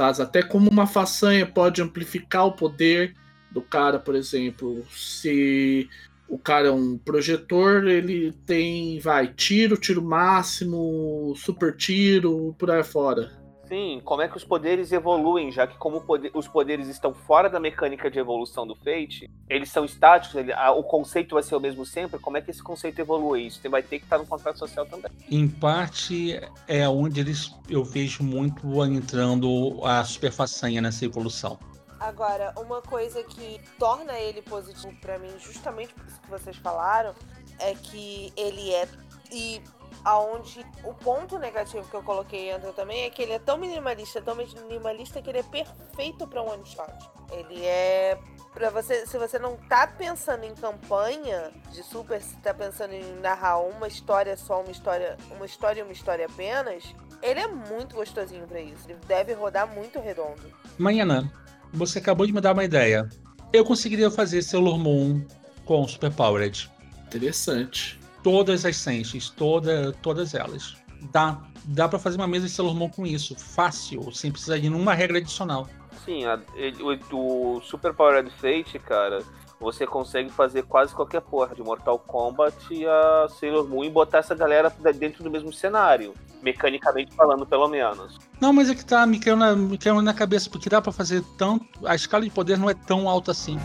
até como uma façanha pode amplificar o poder do cara, por exemplo, se o cara é um projetor, ele tem, vai, tiro, tiro máximo, super tiro, por aí fora. Sim, como é que os poderes evoluem, já que como poder, os poderes estão fora da mecânica de evolução do Fate, eles são estáticos, ele, a, o conceito vai ser o mesmo sempre, como é que esse conceito evolui? Isso vai ter que estar no contrato social também. Em parte, é onde eles eu vejo muito entrando a super façanha nessa evolução. Agora, uma coisa que torna ele positivo para mim, justamente por isso que vocês falaram, é que ele é e aonde o ponto negativo que eu coloquei entra também é que ele é tão minimalista, tão minimalista que ele é perfeito para um one shot. Ele é para você, se você não tá pensando em campanha de super, se tá pensando em narrar uma história só, uma história, uma história e uma história apenas, ele é muito gostosinho para isso. Ele deve rodar muito redondo. Manhã, você acabou de me dar uma ideia. Eu conseguiria fazer Sailor Moon com Super Powered. Interessante. Todas as Senshis, toda, todas elas. Dá, dá para fazer uma mesa de Sailor Moon com isso. Fácil, sem precisar de nenhuma regra adicional. Sim, a, ele, o, o Super Powered Fate, cara, você consegue fazer quase qualquer porra de Mortal Kombat e a Sailor Moon e botar essa galera dentro do mesmo cenário mecanicamente falando, pelo menos. Não, mas é que tá me caiu na, me caiu na cabeça, porque dá para fazer tanto. A escala de poder não é tão alta assim.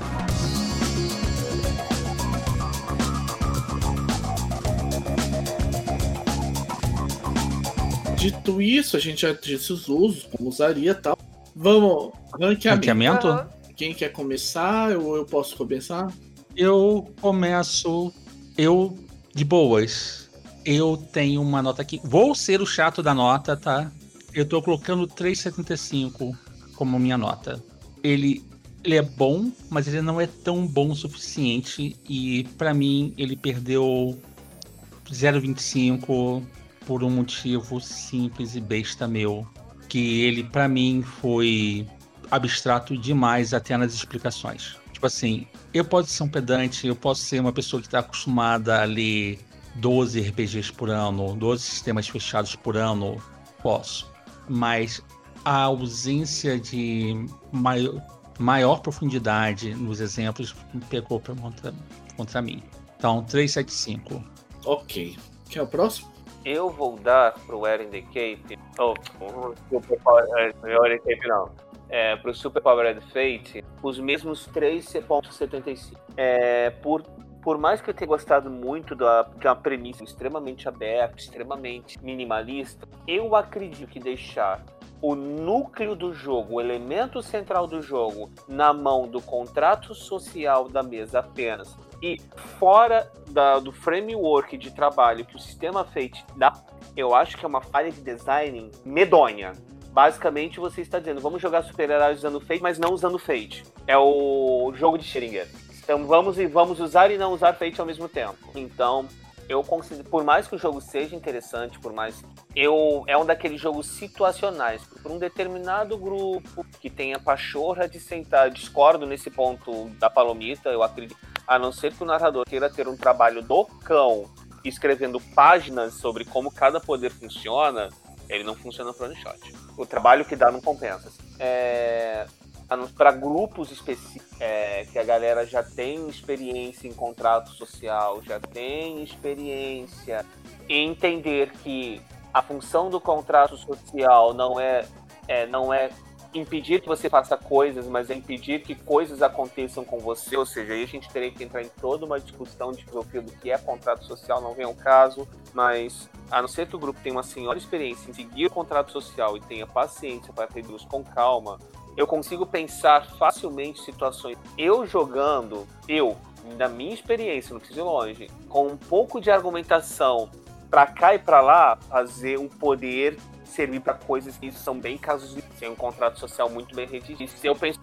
Dito isso, a gente já disse os usos, como usaria e tal. Vamos, ranqueamento. ranqueamento? Uhum. Quem quer começar? Ou eu posso começar? Eu começo. Eu, de boas eu tenho uma nota aqui. Vou ser o chato da nota, tá? Eu tô colocando 3,75 como minha nota. Ele, ele é bom, mas ele não é tão bom o suficiente. E para mim, ele perdeu 0,25 por um motivo simples e besta meu. Que ele, para mim, foi abstrato demais até nas explicações. Tipo assim, eu posso ser um pedante, eu posso ser uma pessoa que está acostumada a ler 12 RPGs por ano, 12 sistemas fechados por ano, posso. Mas a ausência de maior, maior profundidade nos exemplos me pegou contra, contra mim. Então, 375. Ok. Quem é o próximo? Eu vou dar pro Eren the Cape. Oh, Super Power, Eren Cape não. É, pro Super Powered Fate, os mesmos 3.75. É, por por mais que eu tenha gostado muito da, de uma premissa extremamente aberta, extremamente minimalista, eu acredito que deixar o núcleo do jogo, o elemento central do jogo, na mão do contrato social da mesa apenas e fora da, do framework de trabalho que o sistema Fate dá, eu acho que é uma falha de design medonha. Basicamente, você está dizendo, vamos jogar super-heróis usando Fate, mas não usando Fate. É o jogo de Schrödinger. Então vamos e vamos usar e não usar Fate ao mesmo tempo. Então, eu considero, por mais que o jogo seja interessante, por mais eu é um daqueles jogos situacionais para um determinado grupo que tenha pachorra de sentar, discordo nesse ponto da palomita, eu acredito, a não ser que o narrador queira ter um trabalho do cão escrevendo páginas sobre como cada poder funciona, ele não funciona para one shot. O trabalho que dá não compensa. É, para grupos específicos, é, que a galera já tem experiência em contrato social, já tem experiência em entender que a função do contrato social não é, é não é impedir que você faça coisas, mas é impedir que coisas aconteçam com você. Ou seja, aí a gente teria que entrar em toda uma discussão de filosofia do que é contrato social, não vem ao caso, mas a não ser que o grupo tenha uma senhora experiência em seguir o contrato social e tenha paciência para isso com calma, eu consigo pensar facilmente situações. Eu jogando, eu, na minha experiência, não preciso longe, com um pouco de argumentação para cá e para lá, fazer o poder servir para coisas que são bem casos de ser um contrato social muito bem redigido. Se eu penso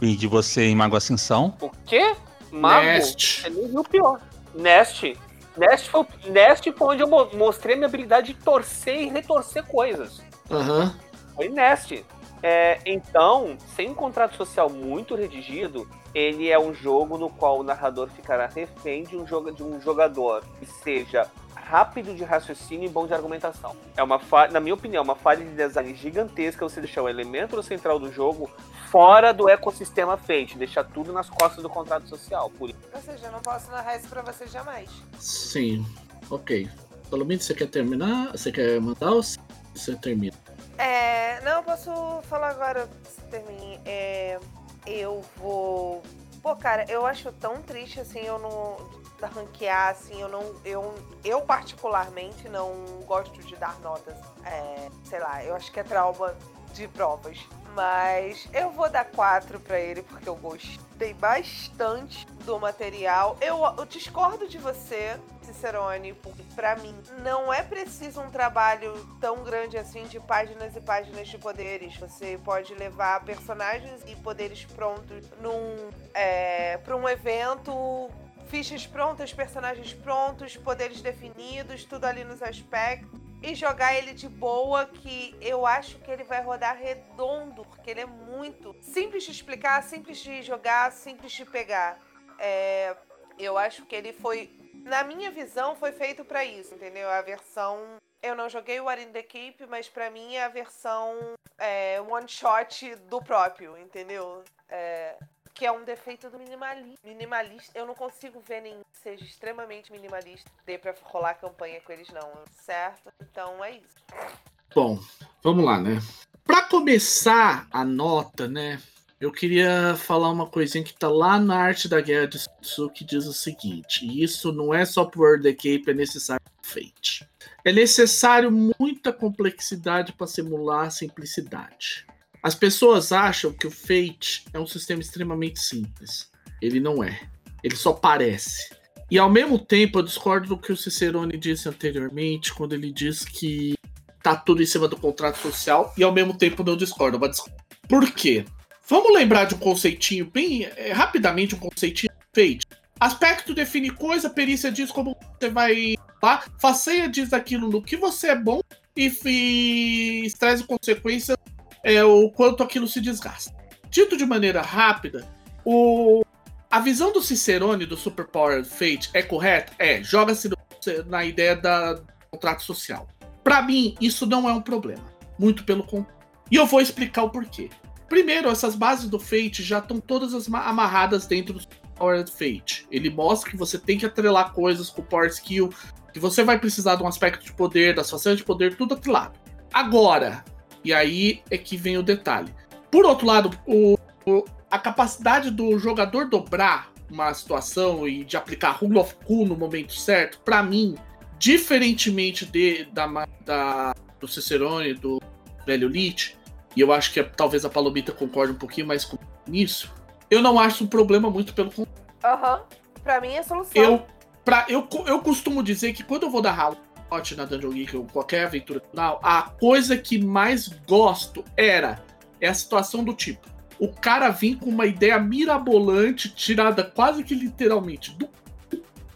E de você em Mago Ascensão? O quê? Mago? Nest. Você nem viu pior. Nest. Nest foi, Nest foi onde eu mostrei minha habilidade de torcer e retorcer coisas. Aham. Uhum. Foi Nest. É, então, sem um contrato social muito redigido, ele é um jogo no qual o narrador ficará refém de um, jogo, de um jogador que seja rápido de raciocínio e bom de argumentação. É uma na minha opinião, uma falha de design gigantesca você deixar o elemento central do jogo fora do ecossistema Fate, deixar tudo nas costas do contrato social. Por... Ou seja, eu não posso narrar isso pra você jamais. Sim, ok. Palomito, você quer terminar? Você quer mandar ou você termina? É, não, eu posso falar agora, se termine. É, eu vou. Pô, cara, eu acho tão triste assim, eu não ranquear, assim, eu não. Eu, eu particularmente não gosto de dar notas. É, sei lá, eu acho que é trauma de provas. Mas eu vou dar quatro para ele porque eu gostei bastante do material. Eu, eu discordo de você, Cicerone, porque para mim não é preciso um trabalho tão grande assim de páginas e páginas de poderes. Você pode levar personagens e poderes prontos num é, para um evento fichas prontas, personagens prontos, poderes definidos, tudo ali nos aspectos. E jogar ele de boa, que eu acho que ele vai rodar redondo, porque ele é muito simples de explicar, simples de jogar, simples de pegar. É, eu acho que ele foi, na minha visão, foi feito para isso, entendeu? A versão eu não joguei o War in the Cape, mas para mim é a versão é, one shot do próprio, entendeu? É, que é um defeito do. Minimalista, eu não consigo ver nem que seja extremamente minimalista, dê pra rolar campanha com eles, não, certo? Então é isso. Bom, vamos lá, né? Para começar a nota, né? Eu queria falar uma coisinha que tá lá na arte da Guerra de Sul que diz o seguinte: e isso não é só por The Cape, é necessário Fate. É necessário muita complexidade para simular a simplicidade. As pessoas acham que o Fate é um sistema extremamente simples. Ele não é. Ele só parece. E ao mesmo tempo, eu discordo do que o Cicerone disse anteriormente, quando ele diz que tá tudo em cima do contrato social, e ao mesmo tempo não discordo. Mas por quê? Vamos lembrar de um conceitinho, bem é, rapidamente, um conceitinho Fate. Aspecto define coisa, perícia diz como você vai lá, faceia diz aquilo no que você é bom e, e traz consequências é o quanto aquilo se desgasta. Dito de maneira rápida, o, a visão do Cicerone do Superpower Fate é correta? É, joga-se na ideia da, do contrato social. Para mim, isso não é um problema. Muito pelo contrário. E eu vou explicar o porquê. Primeiro, essas bases do Fate já estão todas amarradas dentro do Power Fate. Ele mostra que você tem que atrelar coisas com o Power Skill, que você vai precisar de um aspecto de poder, das façanhas de poder, tudo atrelado. Agora, e aí é que vem o detalhe. Por outro lado, o, o, a capacidade do jogador dobrar uma situação e de aplicar Rule of Cool no momento certo, para mim, diferentemente de, da, da, do Cicerone, do Velho Lich, e eu acho que é, talvez a Palomita concorde um pouquinho mais com isso, eu não acho um problema muito pelo contrário. Aham. Uhum. Pra mim é solução. Eu, pra, eu, eu costumo dizer que quando eu vou dar ralo na Dungeon Geek ou qualquer aventura final, a coisa que mais gosto era é a situação do tipo: o cara vir com uma ideia mirabolante, tirada quase que literalmente do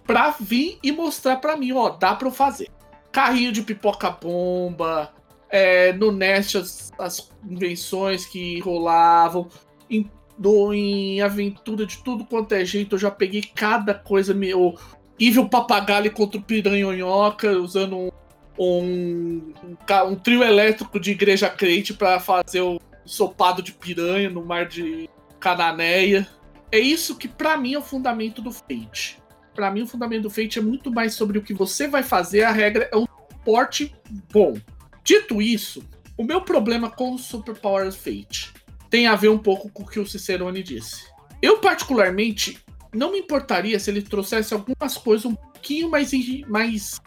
pra vir e mostrar para mim, ó, dá para eu fazer. Carrinho de pipoca bomba, é, no Nest as, as invenções que rolavam, em, do, em aventura de tudo quanto é jeito, eu já peguei cada coisa, meu, Evil Papagaio contra o Piranhonhoca, usando um, um, um, um, trio elétrico de igreja crente para fazer o sopado de piranha no mar de Cananéia. É isso que para mim é o fundamento do Fate. Para mim o fundamento do Fate é muito mais sobre o que você vai fazer, a regra é um porte bom. Dito isso, o meu problema com o Super Power Fate tem a ver um pouco com o que o Cicerone disse. Eu particularmente não me importaria se ele trouxesse algumas coisas um pouquinho mais, mais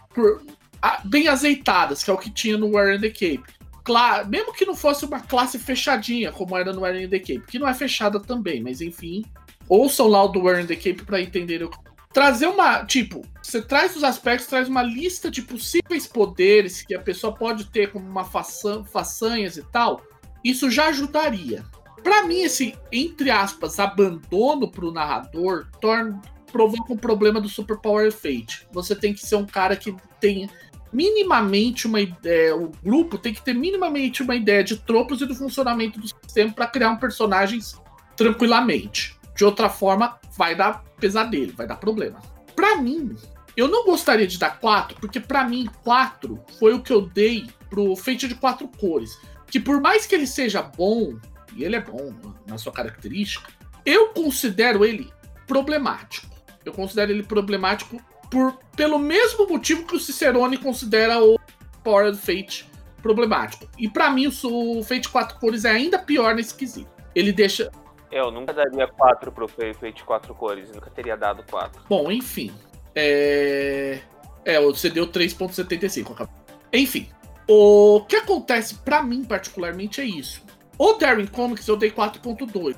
bem azeitadas, que é o que tinha no War in the Cape. Claro, mesmo que não fosse uma classe fechadinha, como era no War in the Cape, que não é fechada também, mas enfim. Ouçam lá o do War in the Cape para entender o Trazer uma. Tipo, você traz os aspectos, traz uma lista de possíveis poderes que a pessoa pode ter como uma façan, façanhas e tal. Isso já ajudaria. Para mim, esse, entre aspas, abandono pro narrador torna, provoca um problema do Super Power Fate. Você tem que ser um cara que tem minimamente uma ideia. O grupo tem que ter minimamente uma ideia de tropos e do funcionamento do sistema para criar um personagens tranquilamente. De outra forma, vai dar pesadelo, vai dar problema. Para mim, eu não gostaria de dar 4, porque para mim 4 foi o que eu dei pro Feito de quatro cores. Que por mais que ele seja bom, e ele é bom na sua característica, eu considero ele problemático. Eu considero ele problemático por, pelo mesmo motivo que o Cicerone considera o Power Fate problemático. E para mim, o Fate 4 cores é ainda pior nesse quesito. Ele deixa. Eu nunca daria 4 pro Fate 4 cores, nunca teria dado 4. Bom, enfim. É. É, você deu 3,75. Enfim. O que acontece para mim, particularmente, é isso. O Darwin Comics eu dei 4,2.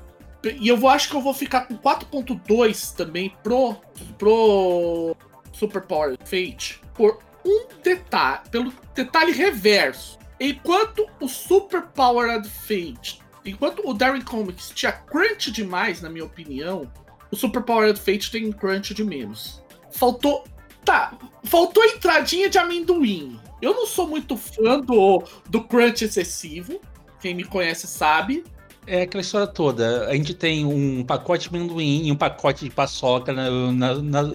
E eu vou, acho que eu vou ficar com 4.2 também pro, pro Super Power Fate por um detalhe, pelo detalhe reverso. Enquanto o Super Powered Fate, enquanto o Darren Comics tinha crunch demais, na minha opinião, o Super Powered Fate tem crunch de menos. Faltou. Tá, faltou entradinha de amendoim. Eu não sou muito fã do, do crunch excessivo. Quem me conhece sabe é aquela história toda. A gente tem um pacote de amendoim e um pacote de paçoca na, na, na,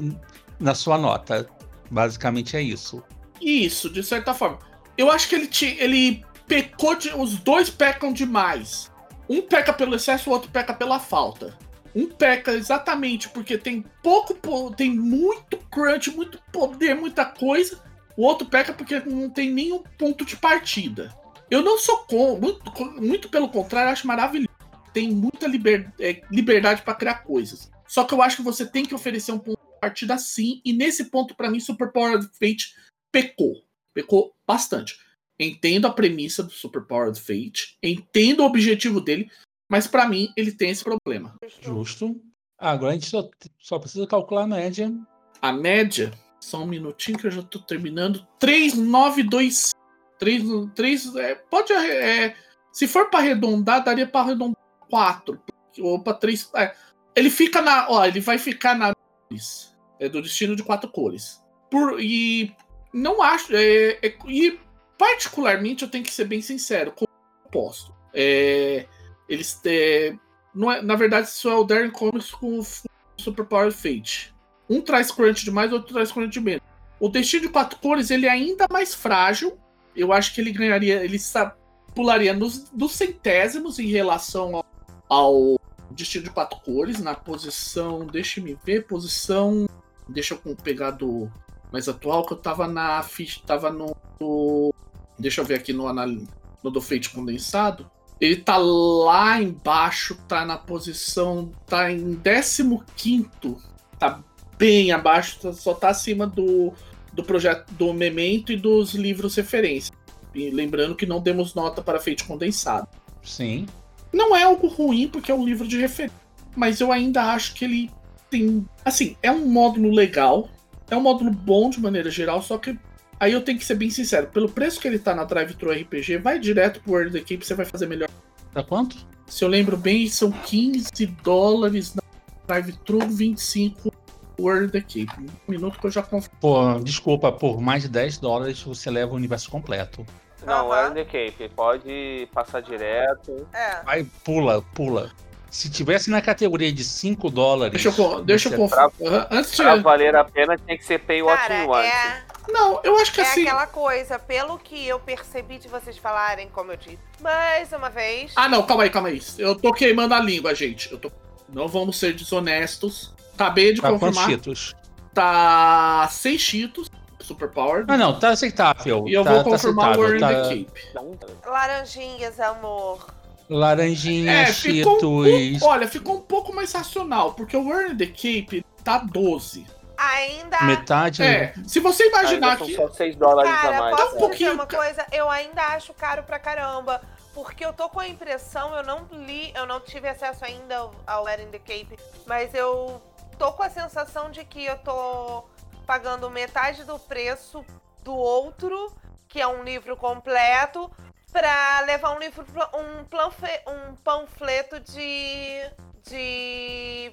na sua nota. Basicamente é isso. Isso, de certa forma. Eu acho que ele, te, ele pecou de. Os dois pecam demais. Um peca pelo excesso, o outro peca pela falta. Um peca exatamente porque tem pouco. Tem muito crunch, muito poder, muita coisa. O outro peca porque não tem nenhum ponto de partida. Eu não sou com, muito, muito pelo contrário, acho maravilhoso. Tem muita liber, é, liberdade para criar coisas. Só que eu acho que você tem que oferecer um ponto de partida sim, e nesse ponto, para mim, Super Power Fate pecou. Pecou bastante. Entendo a premissa do Super Power Fate, entendo o objetivo dele, mas para mim ele tem esse problema. Justo. Agora a gente só, só precisa calcular a média. A média, só um minutinho que eu já tô terminando. 3925 3, 3 é, pode. É, se for para arredondar, daria para arredondar 4. Ou para 3. É, ele fica na. Ó, ele vai ficar na. É do destino de quatro cores. Por, e não acho. É, é, e particularmente eu tenho que ser bem sincero, com o posto. É, eles. É, não é, na verdade, isso é o Darren Comics com o Super Power Fate. Um traz crunch demais, outro traz crunch de menos. O destino de quatro cores ele é ainda mais frágil eu acho que ele ganharia, ele pularia nos, centésimos em relação ao, ao destino de quatro cores, na posição, deixa-me ver, posição, deixa eu pegar do mais atual, que eu tava na ficha, tava no, no deixa eu ver aqui no, no do Fate condensado, ele tá lá embaixo, tá na posição, tá em 15 tá bem abaixo, só tá acima do do projeto do Memento e dos livros referência. E lembrando que não demos nota para Fate condensado. Sim. Não é algo ruim porque é um livro de referência, mas eu ainda acho que ele tem, assim, é um módulo legal, é um módulo bom de maneira geral, só que aí eu tenho que ser bem sincero, pelo preço que ele tá na Drive Thru RPG, vai direto pro World Cape, você vai fazer melhor. Tá quanto? Se eu lembro bem, são 15 dólares na Drive Thru, 25 World aqui. Um minuto que eu já confio. Pô, desculpa, por mais de 10 dólares você leva o universo completo. Não, é the Cape. Pode passar direto. É. Vai, pula, pula. Se tivesse na categoria de 5 dólares. Deixa eu, deixa eu conferir. Antes de. Pra valer a pena, tem que ser pay what you want. é, Não, eu acho que é assim. aquela coisa, pelo que eu percebi de vocês falarem, como eu disse, mais uma vez. Ah, não, calma aí, calma aí. Eu tô queimando a língua, gente. Eu tô... Não vamos ser desonestos. Acabei de Tá confirmar. cheetos? Tá 6 cheetos. Super Power. Ah, não, tá aceitável. E eu tá, vou tá confirmar o aceitável, Earn tá... the Cape. Laranjinhas, amor. Laranjinha, É, ficou um pouco, olha, ficou um pouco mais racional, porque o Earn the Cape tá 12. Ainda. Metade. É, se você imaginar ainda são que. só 6 dólares a Cara, mais. posso né? um pouquinho dizer uma coisa? Eu ainda acho caro pra caramba. Porque eu tô com a impressão, eu não li, eu não tive acesso ainda ao- ao Let in the Cape, mas eu tô com a sensação de que eu tô pagando metade do preço do outro, que é um livro completo, pra levar um livro, um, planfe- um panfleto de. de.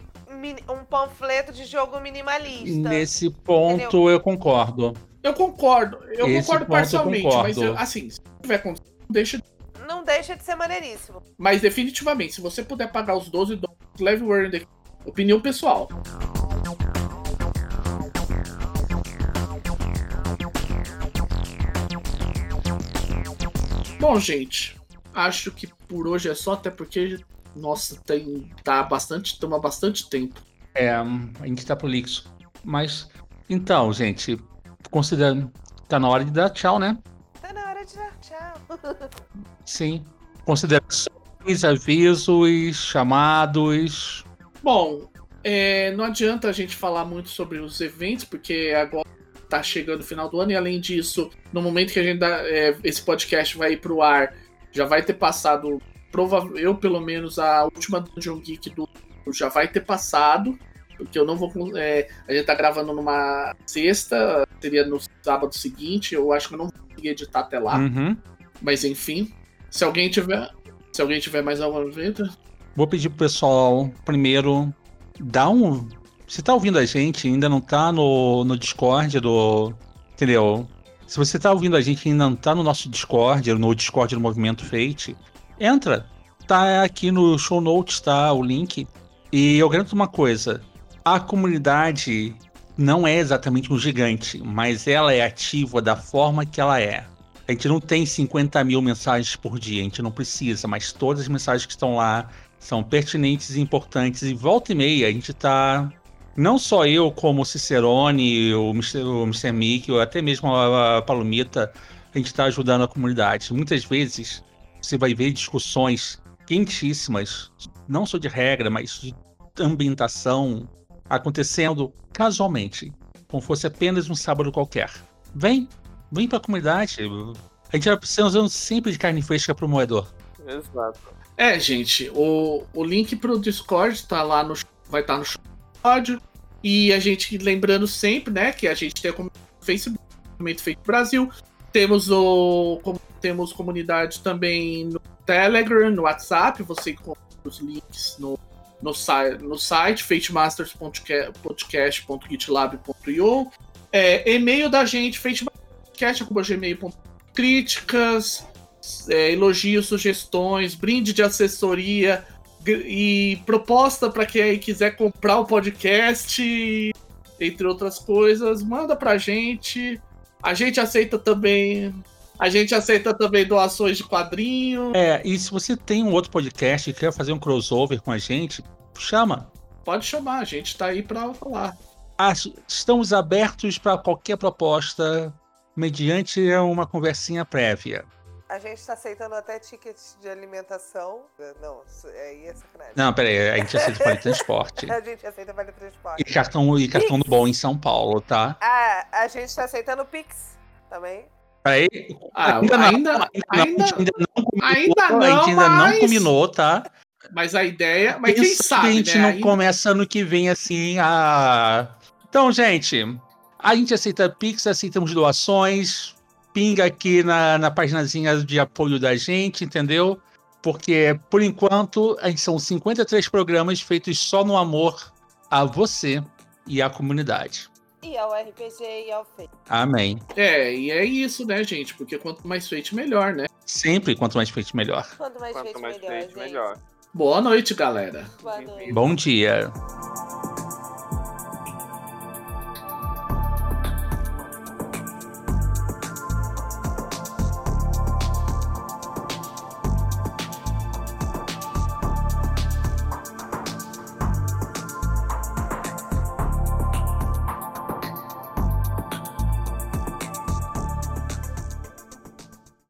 um panfleto de jogo minimalista. Nesse ponto eu concordo. Eu concordo, eu Esse concordo eu parcialmente, mas concordo. eu- assim, se tiver condição, deixa. Não deixa de ser maneiríssimo. Mas definitivamente, se você puder pagar os 12 dólares, leve o Warren daqui. Opinião pessoal. Bom, gente, acho que por hoje é só, até porque, nossa, tem, tá bastante, toma bastante tempo. É, a gente tá prolixo. Mas, então, gente, considera. Tá na hora de dar tchau, né? Tá na hora de dar tchau. Sim. Considerações, avisos, chamados. Bom, é, não adianta a gente falar muito sobre os eventos, porque agora tá chegando o final do ano, e além disso, no momento que a gente dá, é, esse podcast vai ir pro ar, já vai ter passado, provável, eu pelo menos, a última Dungeon Geek do já vai ter passado, porque eu não vou. é, a gente tá gravando numa sexta, seria no sábado seguinte, eu acho que eu não vou conseguir editar até lá, Uhum. mas enfim. Se alguém tiver. Se alguém tiver mais alguma evento. Vou pedir pro pessoal, primeiro, dar um. Se tá ouvindo a gente ainda não tá no, no Discord do. Entendeu? Se você tá ouvindo a gente e ainda não tá no nosso Discord, no Discord do Movimento Fate, entra. Tá aqui no show notes, tá? O link. E eu garanto uma coisa: a comunidade não é exatamente um gigante, mas ela é ativa da forma que ela é. A gente não tem 50 mil mensagens por dia, a gente não precisa, mas todas as mensagens que estão lá são pertinentes e importantes. E volta e meia, a gente tá. Não só eu, como o Cicerone, o Mr. o Mr. Mickey, ou até mesmo a, a Palomita, a gente tá ajudando a comunidade. Muitas vezes você vai ver discussões quentíssimas, não só de regra, mas de ambientação, acontecendo casualmente, como fosse apenas um sábado qualquer. Vem, vem pra comunidade. A gente vai precisando sempre de carne fresca pro moedor. Exato. É, gente, o, o link pro Discord tá lá no vai estar no episódio. E a gente lembrando sempre, né, que a gente tem a comunidade Facebook, Movimento Feito Brasil. Temos o como- temos comunidade também no Telegram, no WhatsApp, você encontra os links no no, no site fatemasterspodcast.gitlab.io. É, e-mail da gente, fatemasterpodcast.gmail.com. Críticas, é, elogios, sugestões, brinde de assessoria e proposta para quem quiser comprar o podcast, entre outras coisas, manda pra gente. A gente aceita também. A gente aceita também doações de quadrinho. É, e se você tem um outro podcast e quer fazer um crossover com a gente, chama. Pode chamar, a gente tá aí pra falar. Ah, estamos abertos para qualquer proposta, mediante uma conversinha prévia. A gente tá aceitando até tickets de alimentação. Não, isso aí é sacanagem. Não, peraí, a gente aceita para transporte. A gente aceita vale transporte. E cartão, e cartão do bom em São Paulo, tá? Ah, a gente tá aceitando Pix também. Peraí, Ah, ainda, não, ainda- ainda, não, ainda- a gente ainda não combinou, ainda a gente não, ainda não mas- combinou, tá? Mas a ideia. Mas quem Pensa que sabe, a gente né? não Ainda- começa ano que vem assim a. Então, gente, a gente aceita Pix, aceitamos doações, pinga aqui na, na paginazinha de apoio da gente, entendeu? Porque, por enquanto, a gente são 53 programas feitos só no amor a você e à comunidade. E ao RPG e ao Fê. Amém. É, e é isso, né, gente? Porque quanto mais feito, melhor, né? Sempre, quanto mais feito, melhor. Quanto mais Quanto feito, mais melhor, gente. melhor. Boa noite, galera. Boa noite. Bom dia.